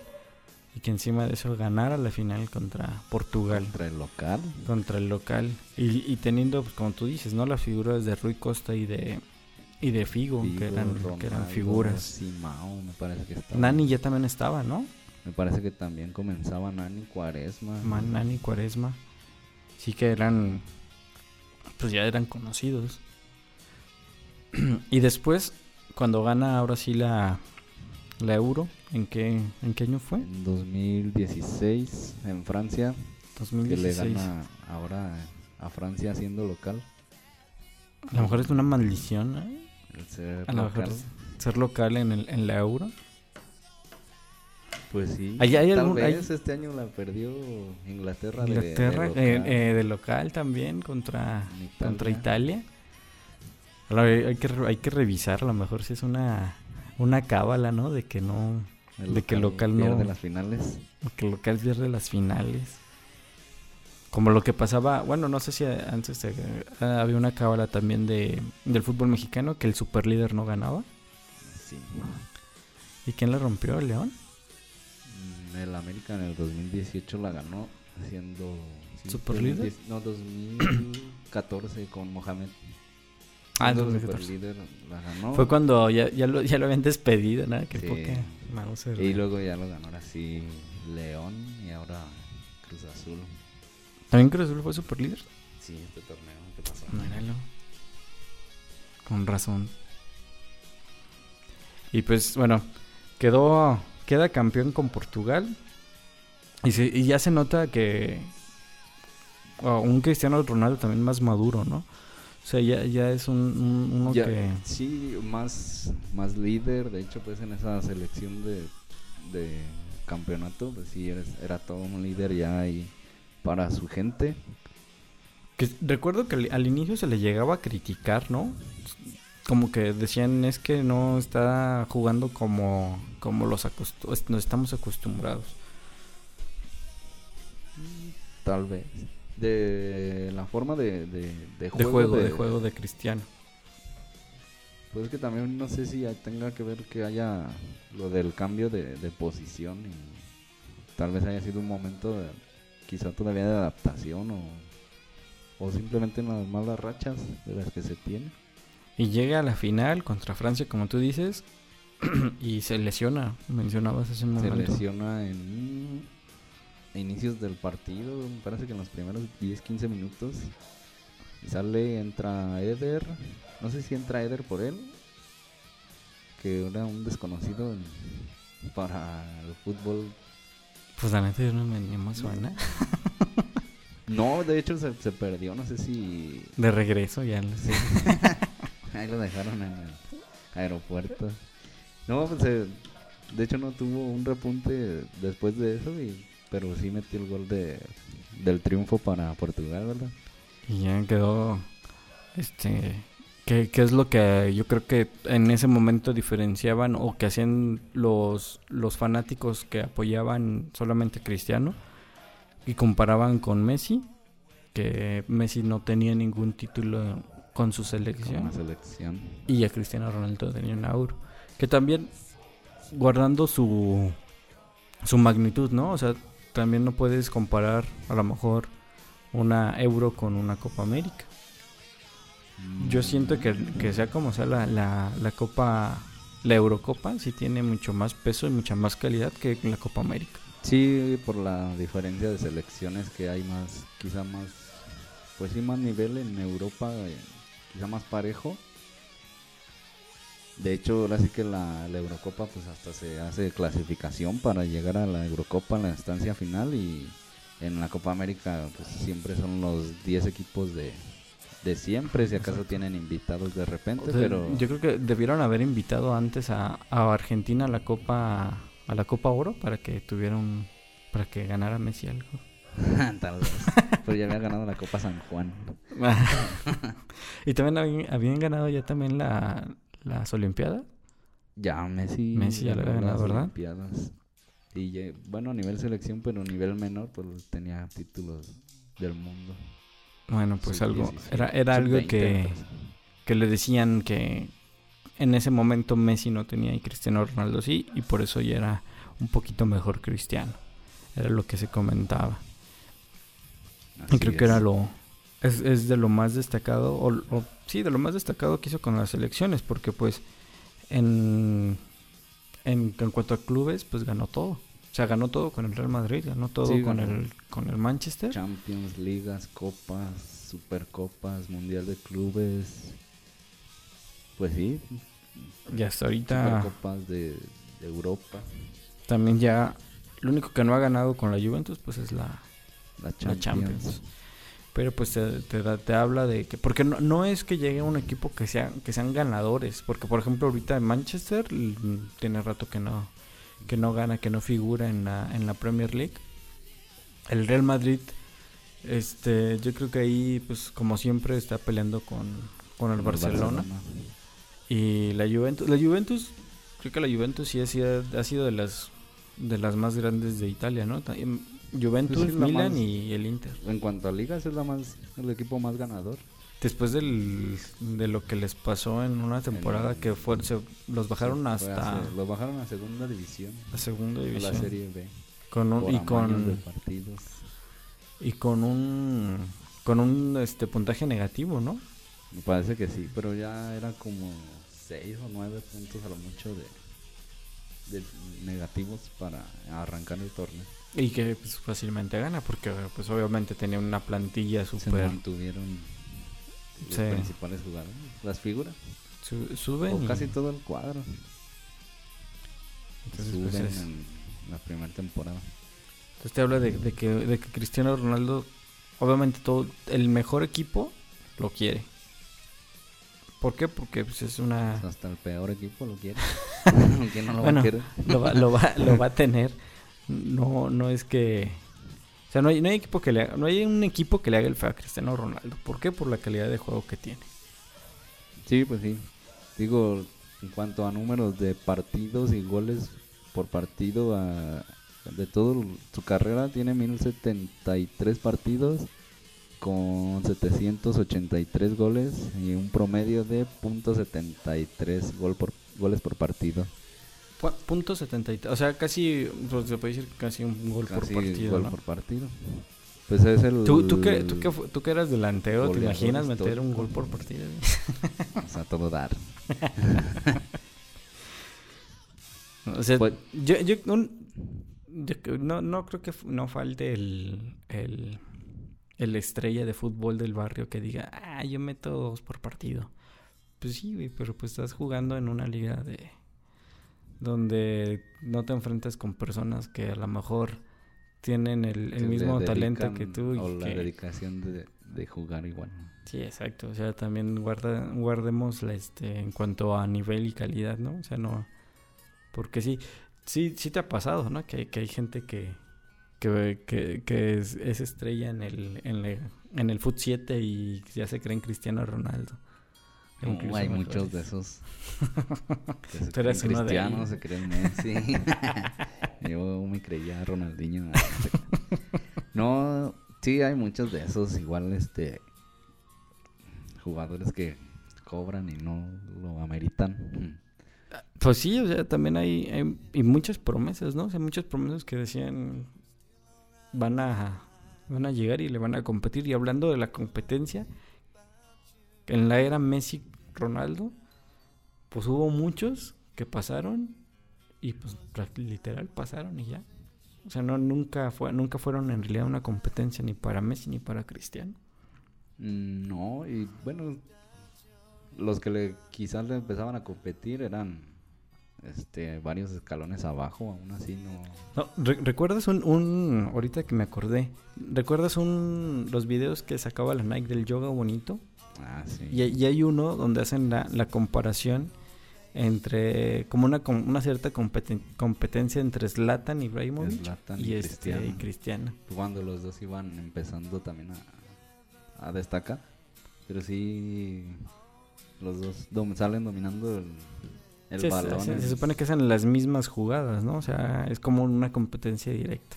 Y que encima de eso ganara la final contra Portugal. Contra el local. Contra el local. Y, y teniendo, pues, como tú dices, ¿no? Las figuras de Rui Costa y de... Y de Figo, que, eran, que eran Ronaldo, figuras. Simao, me parece que estaba. Nani ya también estaba, ¿no? Me parece que también comenzaba Nani Cuaresma. Man, Nani, Cuaresma. Sí que eran. Pues ya eran conocidos. y después, cuando gana ahora sí la, la Euro, ¿en qué, ¿en qué año fue? En 2016 en Francia, que le 2016. gana ahora a Francia siendo local. A lo mejor es una maldición, ¿eh? Ser A lo mejor local. ser local en, el, en la Euro. Pues sí. Ahí hay Tal algún- hay- vez este año la perdió Inglaterra, de- Inglaterra, de, eh, local. eh, de local también contra, Italia. contra Italia. A lo- hay, que, hay que revisar, a lo mejor si es una, una cábala, ¿no? De que no. El de que local no- pierde las finales. Que local pierde las finales. Como lo que pasaba, bueno, no sé si antes eh, había una cábala también de, del fútbol mexicano que el superlíder no ganaba. Sí. ¿Y quién la rompió? ¿El León? Mm, El América en el 2018 la ganó siendo sí, ¿Superlíder? 2010 No, 2014 con Mohamed. Ah, en Siendo 2014. superlíder la ganó. Fue cuando ya, ya, lo, ya lo habían despedido, ¿no? Que Sí. poca. Y luego ya lo ganó ahora sí León y ahora Cruz Azul. ¿También Cruz Azul fue superlíder? Sí, este torneo, ¿qué pasó? Míralo. Con razón. Y pues, bueno, quedó, queda campeón con Portugal. Y, se- y ya se nota que oh, un Cristiano Ronaldo también más maduro, ¿no? O sea, ya, ya es un, un- uno Ya, que... Sí, más, más líder. De hecho, pues en esa selección de, de campeonato, pues sí, eres- era todo un líder ya ahí para su gente. que recuerdo que al- al inicio se le llegaba a criticar, ¿no? Como que decían, es que no está jugando como, como los nos estamos acostumbrados. Tal vez. De la forma de, de, de De juego. de juego de Cristiano. Pues es que también no sé si tenga que ver que haya lo del cambio de, de posición y tal vez haya sido un momento de- quizá todavía de adaptación o, o simplemente unas malas rachas de las que se tiene. Y llega a la final contra Francia, como tú dices, y se lesiona. Mencionabas hace un Se momento. lesiona en inicios del partido, me parece que en los primeros 10-15 minutos. Y sale, entra Eder, no sé si entra Eder por él, que era un desconocido para el fútbol. Pues la neta yo no me ni más suena. No, de hecho se, se perdió, no sé si De regreso ya. sé. ahí lo dejaron en el aeropuerto. No, pues eh, de hecho no tuvo un repunte después de eso, y, pero sí metió el gol de, del triunfo para Portugal, ¿verdad? Y ya quedó. Este. ¿Qué, qué es lo que yo creo que en ese momento diferenciaban o que hacían los, los fanáticos que apoyaban solamente a Cristiano y comparaban con Messi? Que Messi no tenía ningún título con su Con selección. la selección. y a Cristiano Ronaldo tenía un euro. Que también, guardando su, su magnitud, ¿no? O sea, también no puedes comparar a lo mejor una euro con una Copa América. Yo siento que, que sea como sea la, la, la Copa, la Eurocopa, sí tiene mucho más peso y mucha más calidad que la Copa América. Sí, por la diferencia de selecciones que hay más, quizá más, pues sí, más nivel en Europa, eh, quizá más parejo. De hecho, ahora sí que la, Eurocopa, pues hasta se hace clasificación para llegar a la Eurocopa en la estancia final y en la Copa América, pues siempre son los 10 equipos de, de siempre, si acaso tienen invitados de repente, O sea, pero... Yo creo que debieron haber invitado antes a, a Argentina a la Copa a la Copa Oro para que tuviera un para que ganara Messi algo. Tal vez. Pero ya había ganado la Copa San Juan. y también habían, habían ganado ya también la, las Olimpiadas. Ya, Messi. Messi ya lo había ganado, las ¿verdad? Olimpiadas. Y bueno, a nivel selección, pero a nivel menor, pues tenía títulos del mundo. Bueno, pues algo Sub-16, era, era algo sub-20, que, que le decían que en ese momento Messi no tenía y Cristiano Ronaldo sí, y por eso ya era un poquito mejor Cristiano. Era lo que se comentaba. Y creo que era lo. Es, es de lo más destacado, o, o- sí, de lo más destacado que hizo con las selecciones, porque pues en, en, en cuanto a clubes, pues ganó todo. O sea, ganó todo con el Real Madrid, ganó todo Sí, con, ganó. el, con el Manchester. Champions, ligas, copas, supercopas, mundial de clubes. Pues sí, Y hasta ahorita supercopas de, de Europa, también ya. Lo único que no ha ganado con la Juventus, pues es la, la la Champions. Pero pues te, te, te habla de que... Porque no, no es que llegue un equipo que, sea, que sean ganadores. Porque por ejemplo ahorita en Manchester mm, tiene rato que no, que no gana, que no figura en la, en la Premier League. El Real Madrid, este, yo creo que ahí pues como siempre está peleando con, con el Barcelona. Y la Juventus, la Juventus, creo que la Juventus sí ha sido, ha sido de las de las más grandes de Italia, ¿no? También Juventus, Milan más- y el Inter. En cuanto a ligas, es la más, el equipo más ganador. Después del, de lo que les pasó en una temporada que fue, se, los bajaron hasta Los bajaron a segunda división. la segunda A la división. Serie B. Con un, y de con partidos. y con un con un este puntaje negativo, ¿no? Me parece que sí, pero ya era como 6 o 9 puntos a lo mucho de, de negativos para arrancar el torneo. Y que pues, fácilmente gana porque pues obviamente tenía una plantilla Se súper mantuvieron los Sí. principales jugadores, las figuras, su- suben o y- casi todo el cuadro. entonces, suben pues, es- en la primera temporada. Entonces te habla de, de que, de que Cristiano Ronaldo, obviamente todo, el mejor equipo lo quiere. ¿Por qué? Porque pues, es una... Pues hasta el peor equipo lo quiere. No lo Bueno. quiere. lo, va, lo, va, lo va a tener. No, no es que... Sea, no hay, no hay equipo que le haga- no hay un equipo que le haga el feo a Cristiano Ronaldo. ¿Por qué? Por la calidad de juego que tiene. Sí, pues sí. Digo, en cuanto a números de partidos y goles por partido, de toda su carrera tiene 1073 partidos con 783 goles y un promedio de .73 gol por, goles por partido. Punto 73, o sea, casi, pues, se puede decir casi un gol por partido. Gol por partido. Pues es el. ¿Tú, tú, que, tú, que, tú que eras delantero, ¿te imaginas meter un gol por partido? o sea, todo dar. o sea, pues yo, yo, no, no creo que no falte el, el, el estrella de fútbol del barrio que diga, ah, yo meto dos por partido. Pues sí, pero pues estás jugando en una liga de donde no te enfrentas con personas que a lo mejor tienen el, mismo talento que tú. o la dedicación de, jugar igual. Sí, exacto. O sea, también guarda, guardemos la, este, en cuanto a nivel y calidad, ¿no? O sea, no... Porque sí, sí, sí te ha pasado, ¿no? Que, que hay gente que, que, que, es, estrella en el, en, en el Foot 7 y ya se creen Cristiano Ronaldo. Hay muchos de esos. se creen cristianos, se creen Messi. Yo me creía Ronaldinho. no, sí, hay muchos de esos. Igual, este. Jugadores que cobran y no lo ameritan. Pues sí, o sea, también hay, hay y muchas promesas, ¿no? O sea, muchas promesas que decían van a, van a llegar y le van a competir. Y hablando de la competencia, en la era Messi-Ronaldo, pues hubo muchos que pasaron y pues literal pasaron y ya. O sea, no, nunca, fue, nunca fueron en realidad una competencia ni para Messi ni para Cristiano. No, y bueno, los que le, quizás le empezaban a competir eran este, varios escalones abajo, aún así no... ¿Recuerdas un, un, ahorita que me acordé, ¿recuerdas un, los videos que sacaba la Nike del yoga bonito? Ah, sí. Y, hay uno donde hacen la, la comparación entre, como una, una cierta competencia entre Zlatan y Raymond y, este, y Cristiano. Cuando los dos iban empezando también a, a destacar, pero sí, los dos salen dominando el se, supone que hacen las mismas jugadas, ¿no? O sea, es como una competencia directa.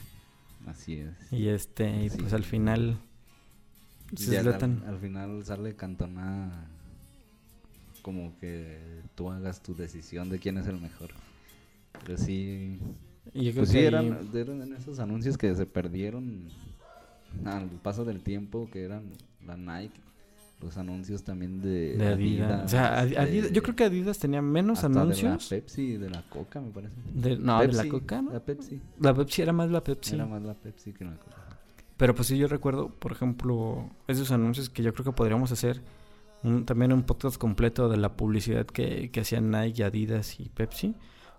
Así es. Y este, y pues al final. Al, final sale Cantona como que tú hagas tu decisión de quién es el mejor. Pero sí. pues sí, eran, eran esos anuncios que se perdieron al paso del tiempo, que eran la Nike los anuncios también de, Adidas. O sea, Adidas, yo creo que Adidas tenía menos anuncios. De la Pepsi, de la Coca, me parece. no, de la Coca, La Pepsi. La Pepsi era más la Pepsi. Era más la Pepsi que la Coca. Pero pues sí, yo recuerdo, por ejemplo, esos anuncios que yo creo que podríamos hacer también un podcast completo de la publicidad que, que hacían Nike, Adidas y Pepsi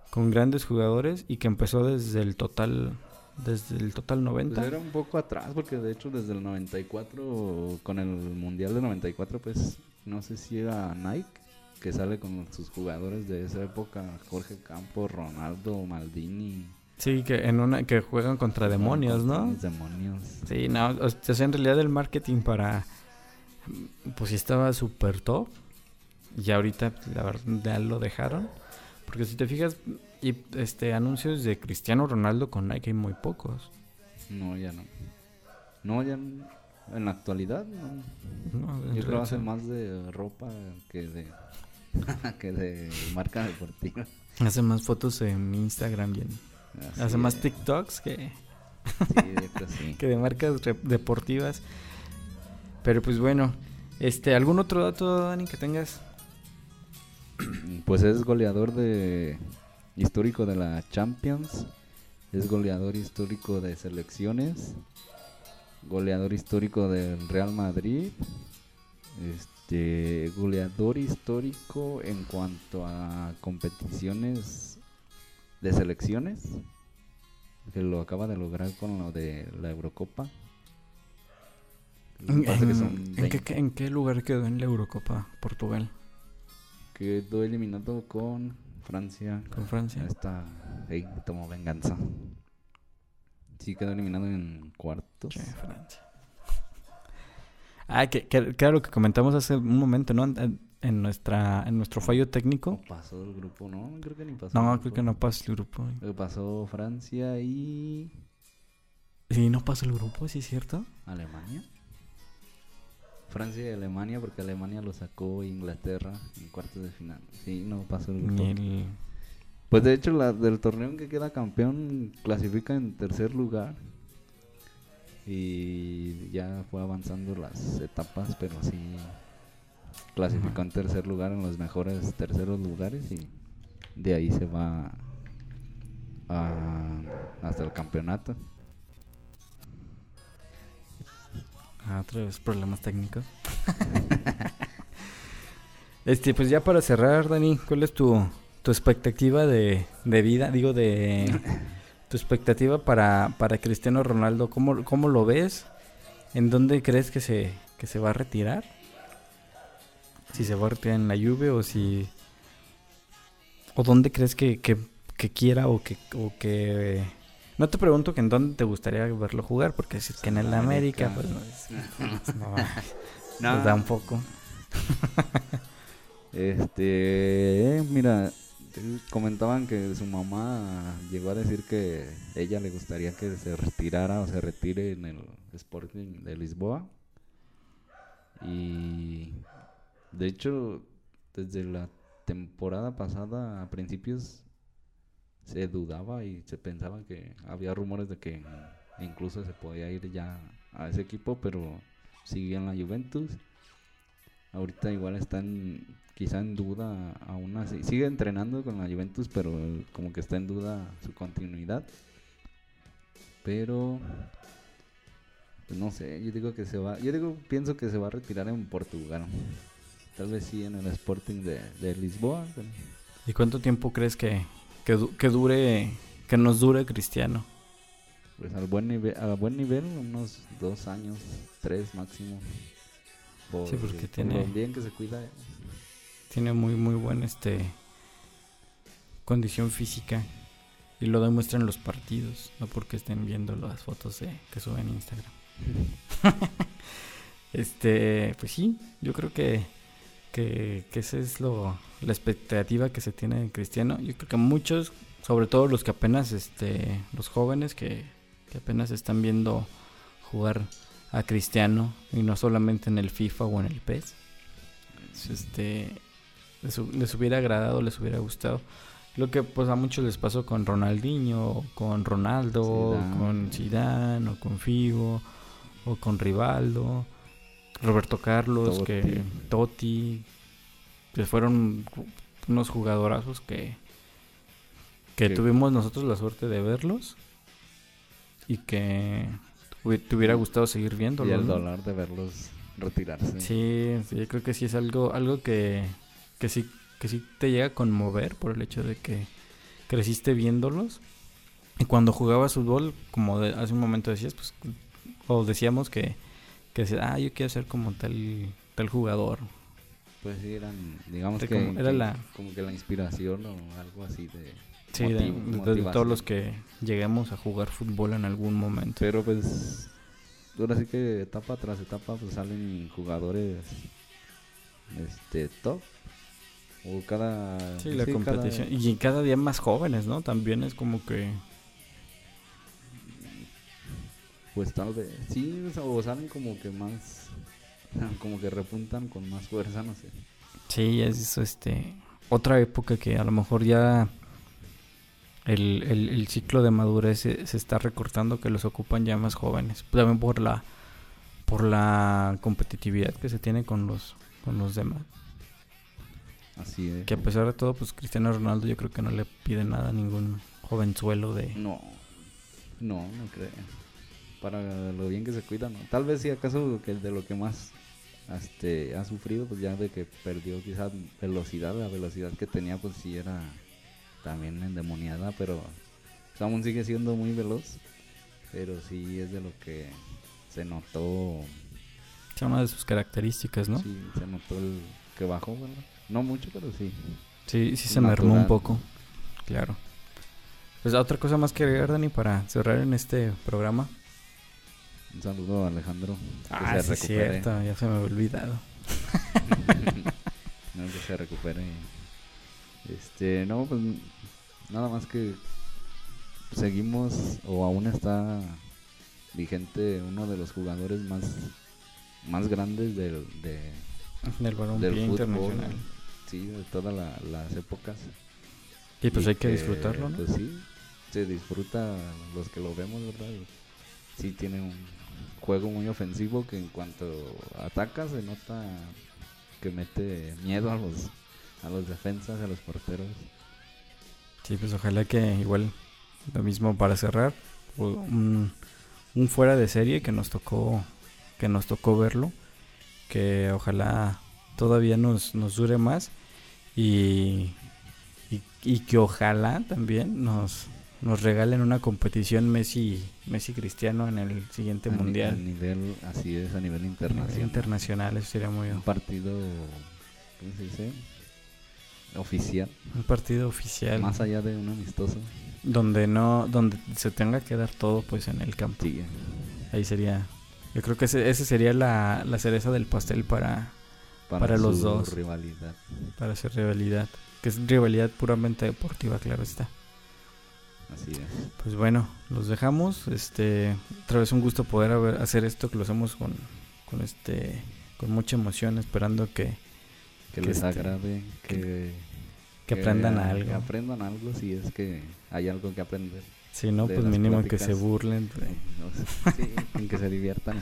con grandes jugadores y que empezó desde el total desde el total 90. Pues era un poco atrás porque de hecho desde el 94 con el Mundial de 94 pues no sé si era Nike que sale con sus jugadores de esa época, Jorge Campos, Ronaldo, Maldini. Sí, que en una que juegan contra demonios, ¿no? Demonios. Sí, no, o sea, en realidad el marketing para pues estaba súper top. Y ahorita la verdad ya lo dejaron. Porque si te fijas, y este anuncios de Cristiano Ronaldo con Nike hay muy pocos. No, ya no. No, ya en la actualidad no. Yo creo que hace más de ropa que de que de marca deportiva. Hace más fotos en Instagram hace más TikToks que sí, que de marcas deportivas. Pero pues bueno, este algún otro dato Dani que tengas? Pues es goleador de histórico de la Champions, es goleador histórico de selecciones, goleador histórico del Real Madrid, este goleador histórico en cuanto a competiciones de selecciones, que lo acaba de lograr con lo de la Eurocopa. ¿En, qué, lugar quedó en la Eurocopa Portugal? Quedó eliminado con Francia. Con Francia. Está ahí tomó venganza. Sí, quedó eliminado en cuartos. Francia. Ah, que, que, claro que comentamos hace un momento, ¿no? En, nuestra en nuestro fallo técnico. No pasó el grupo, ¿no? Creo que ni pasó. No, creo que no pasó el grupo. Pasó Francia y... Sí, no pasó el grupo, ¿sí es cierto? Alemania. Francia y Alemania, porque Alemania lo sacó Inglaterra en cuartos de final. Sí, no pasó el grupo. el- Pues de hecho, la, del torneo en que queda campeón clasifica en tercer lugar. Y ya fue avanzando las etapas, pero sí clasificó en tercer lugar en los mejores terceros lugares y de ahí se va a- hasta el campeonato. Ah, otra vez problemas técnicos. este, pues ya para cerrar, Dani, ¿cuál es tu, tu expectativa de, de vida? Digo, de tu expectativa para, para Cristiano Ronaldo. ¿Cómo, ¿Cómo lo ves? ¿En dónde crees que se, que se va a retirar? Si se va a retirar en la Juve o si... ¿O dónde crees que, que, que quiera o que... O que no te pregunto que en dónde te gustaría verlo jugar, porque si es que en el América, pues no, es- no, nos da un poco. Este, eh, mira, comentaban que su mamá llegó a decir que ella le gustaría que se retirara o se retire en el Sporting de Lisboa. Y de hecho, desde la temporada pasada, a principios, se dudaba y se pensaba que había rumores de que incluso se podía ir ya a ese equipo, pero sigue en la Juventus. Ahorita igual están quizá en duda aún así. Sigue entrenando con la Juventus, pero como que está en duda su continuidad. Pero pues no sé, yo digo que se va, yo digo pienso que se va a retirar en Portugal. Tal vez sí en el Sporting de, de Lisboa. ¿Y cuánto tiempo crees que, que, du- que dure, que nos dure Cristiano? Pues al buen nivel, a buen nivel, unos dos años, tres máximo. Por, Sí, porque por tiene- bien que se cuida. eh. Tiene muy, muy buena este, condición física y lo demuestra en los partidos, no porque estén viendo las fotos de, que suben en Instagram. este, pues sí, yo creo que, que, que esa es lo, la expectativa que se tiene de Cristiano. Yo creo que muchos, sobre todo los que apenas, este, los jóvenes que, que apenas están viendo jugar a Cristiano y no solamente en el FIFA o en el PES, este, les, hu- les hubiera agradado, les hubiera gustado. Lo que pues a muchos les pasó con Ronaldinho, con Ronaldo, Zidane. con Zidane, o con Figo, o con Rivaldo, Roberto Carlos, que Totti. Totti, que fueron unos jugadorazos que, que tuvimos nosotros la suerte de verlos y que te hubiera gustado seguir Y viéndolos. el ¿no? dolor de verlos retirarse. Sí, sí, yo creo que sí es algo, algo que, que sí, que sí te llega a conmover por el hecho de que creciste viéndolos. Y cuando jugabas fútbol, como de- hace un momento decías, pues, o decíamos que, que decías, ah, yo quiero ser como tal, tal jugador. Pues sí, eran, digamos que, como- era que- la- como que la inspiración o algo así de... Sí, de, motiv- de- de todos los que lleguemos a jugar fútbol en algún momento. Pero pues, ahora sí que etapa tras etapa pues salen jugadores este top. O cada... Sí, la cada- competición. Y cada día más jóvenes, ¿no? También es como que... Pues tal vez, sí, o salen como que más... Como que repuntan con más fuerza, no sé. Sí, es este otra época que a lo mejor ya el, el- el ciclo de madurez se, se está recortando que los ocupan ya más jóvenes. También por la por la competitividad que se tiene con los con los demás. Así de... Que a pesar de todo, pues Cristiano Ronaldo yo creo que no le pide nada a ningún jovenzuelo de No, no, no creo. Para lo bien que se cuida, no. Tal vez si acaso que de lo que más este, ha sufrido, pues ya de que perdió quizás velocidad, la velocidad que tenía pues sí era también endemoniada, pero pues, aún sigue siendo muy veloz. Pero sí es de lo que se notó, es una de sus características, ¿no? Sí, sí, se notó el que bajó, ¿verdad? No mucho, pero sí. sí, se mermó un poco. Claro. Pues otra cosa más que agregar, Dani, para cerrar en este programa. Un saludo a Alejandro. Que Ah, se recupere. cierto, ya se me había olvidado. no, que se recupere. Este, no, pues nada más que seguimos o aún está vigente uno de los jugadores más más grandes del, de, Del fútbol. internacional. Sí, de todas la- las épocas. Y pues Y hay que disfrutarlo, ¿no? Pues sí, se disfruta los que lo vemos, ¿verdad? Sí tiene un juego muy ofensivo que en cuanto ataca se nota que mete miedo a los a los defensas, a los porteros. Sí, pues ojalá que igual lo mismo para cerrar, un, un fuera de serie que nos tocó que nos tocó verlo, que ojalá todavía nos, nos dure más y, y, y que ojalá también nos, nos regalen una competición Messi Messi Cristiano en el siguiente A ni- A mundial nivel, así es, a nivel A nivel internacional. internacional, eso sería muy Un partido, ¿cómo se dice? Oficial, un partido oficial más allá de un amistoso. donde no donde se tenga que dar todo pues en el campo. Sí, Ahí sería. Yo creo que ese, ese sería la, la cereza del pastel para, Para los su dos. rivalidad. para hacer rivalidad. Que es rivalidad puramente deportiva, claro está. Así es. Pues bueno, los dejamos. Este, otra vez un gusto poder haber- hacer esto que lo hacemos con, con este con mucha emoción, esperando que, Que, Que les este- agrade, que, que aprendan que algo. aprendan algo si es que hay algo que aprender. Si no, pues mínimo que se burlen, sé, sí, que se diviertan.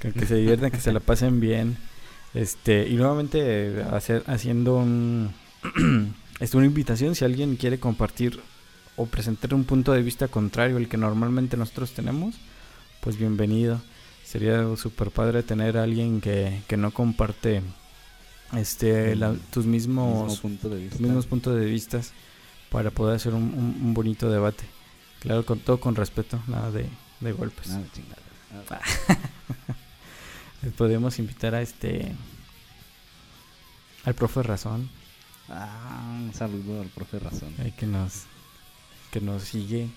que, que se diviertan, que se la pasen bien. Este, y nuevamente eh, hacer, haciendo un, este, una invitación si alguien quiere compartir o presentar un punto de vista contrario al que normalmente nosotros tenemos, pues bienvenido. Sería súper padre tener a alguien que, que no comparte este la- tus mismos Mismo punto de vista. tus mismos puntos de vista para poder hacer un, un- un bonito debate. Claro, con todo con respeto, nada de, de golpes. Nada, chingada. Podemos invitar a este al profe Razón, Ah, un saludo al profe Razón. eh, que nos que nos sigue.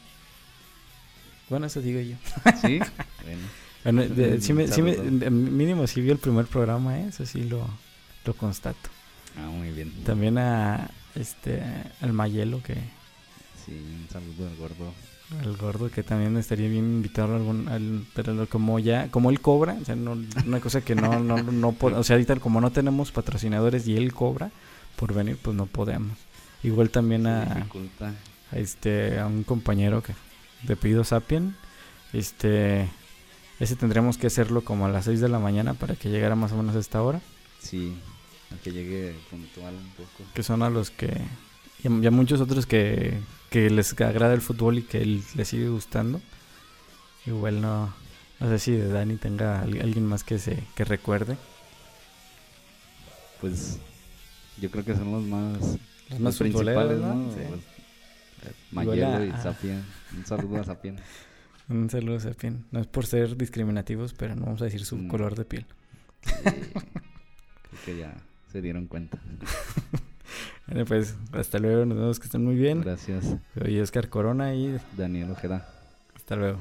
Bueno, eso digo yo. Sí, bueno. Bueno, de- sí me- sí me- mínimo sí vio el primer programa, ¿eh? eso sí lo, lo constato. Ah, muy bien. También a este al Mayelo que Sí, un saludo al gordo. al gordo que también estaría bien invitarlo algún al, pero como ya como él cobra, o sea, no, una cosa que no no no o sea, ahorita como no tenemos patrocinadores y él cobra por venir, pues no podemos. Igual también a este a un compañero que de pedido Sapien, este ese tendremos que hacerlo como a las 6 de la mañana para que llegara más o menos a esta hora, Sí, a que llegue puntual un poco. que son a los que y a, y a muchos otros que, que les agrada el fútbol y que les sigue gustando. Igual no no sé si de Dani tenga al- alguien más que se que recuerde. Pues yo creo que son los más, Los más principales, futboleros, ¿no? ¿no? Sí. Igual Mayelo y Sapien. Un saludo a Sapien. Un saludo a Sapien. No es por ser discriminativos, pero no vamos a decir su Mm. color de piel. Sí, creo que ya se dieron cuenta. Bueno, pues hasta luego, nos vemos que estén muy bien. Gracias, Soy Oscar Corona y Daniel Ojeda. hasta luego.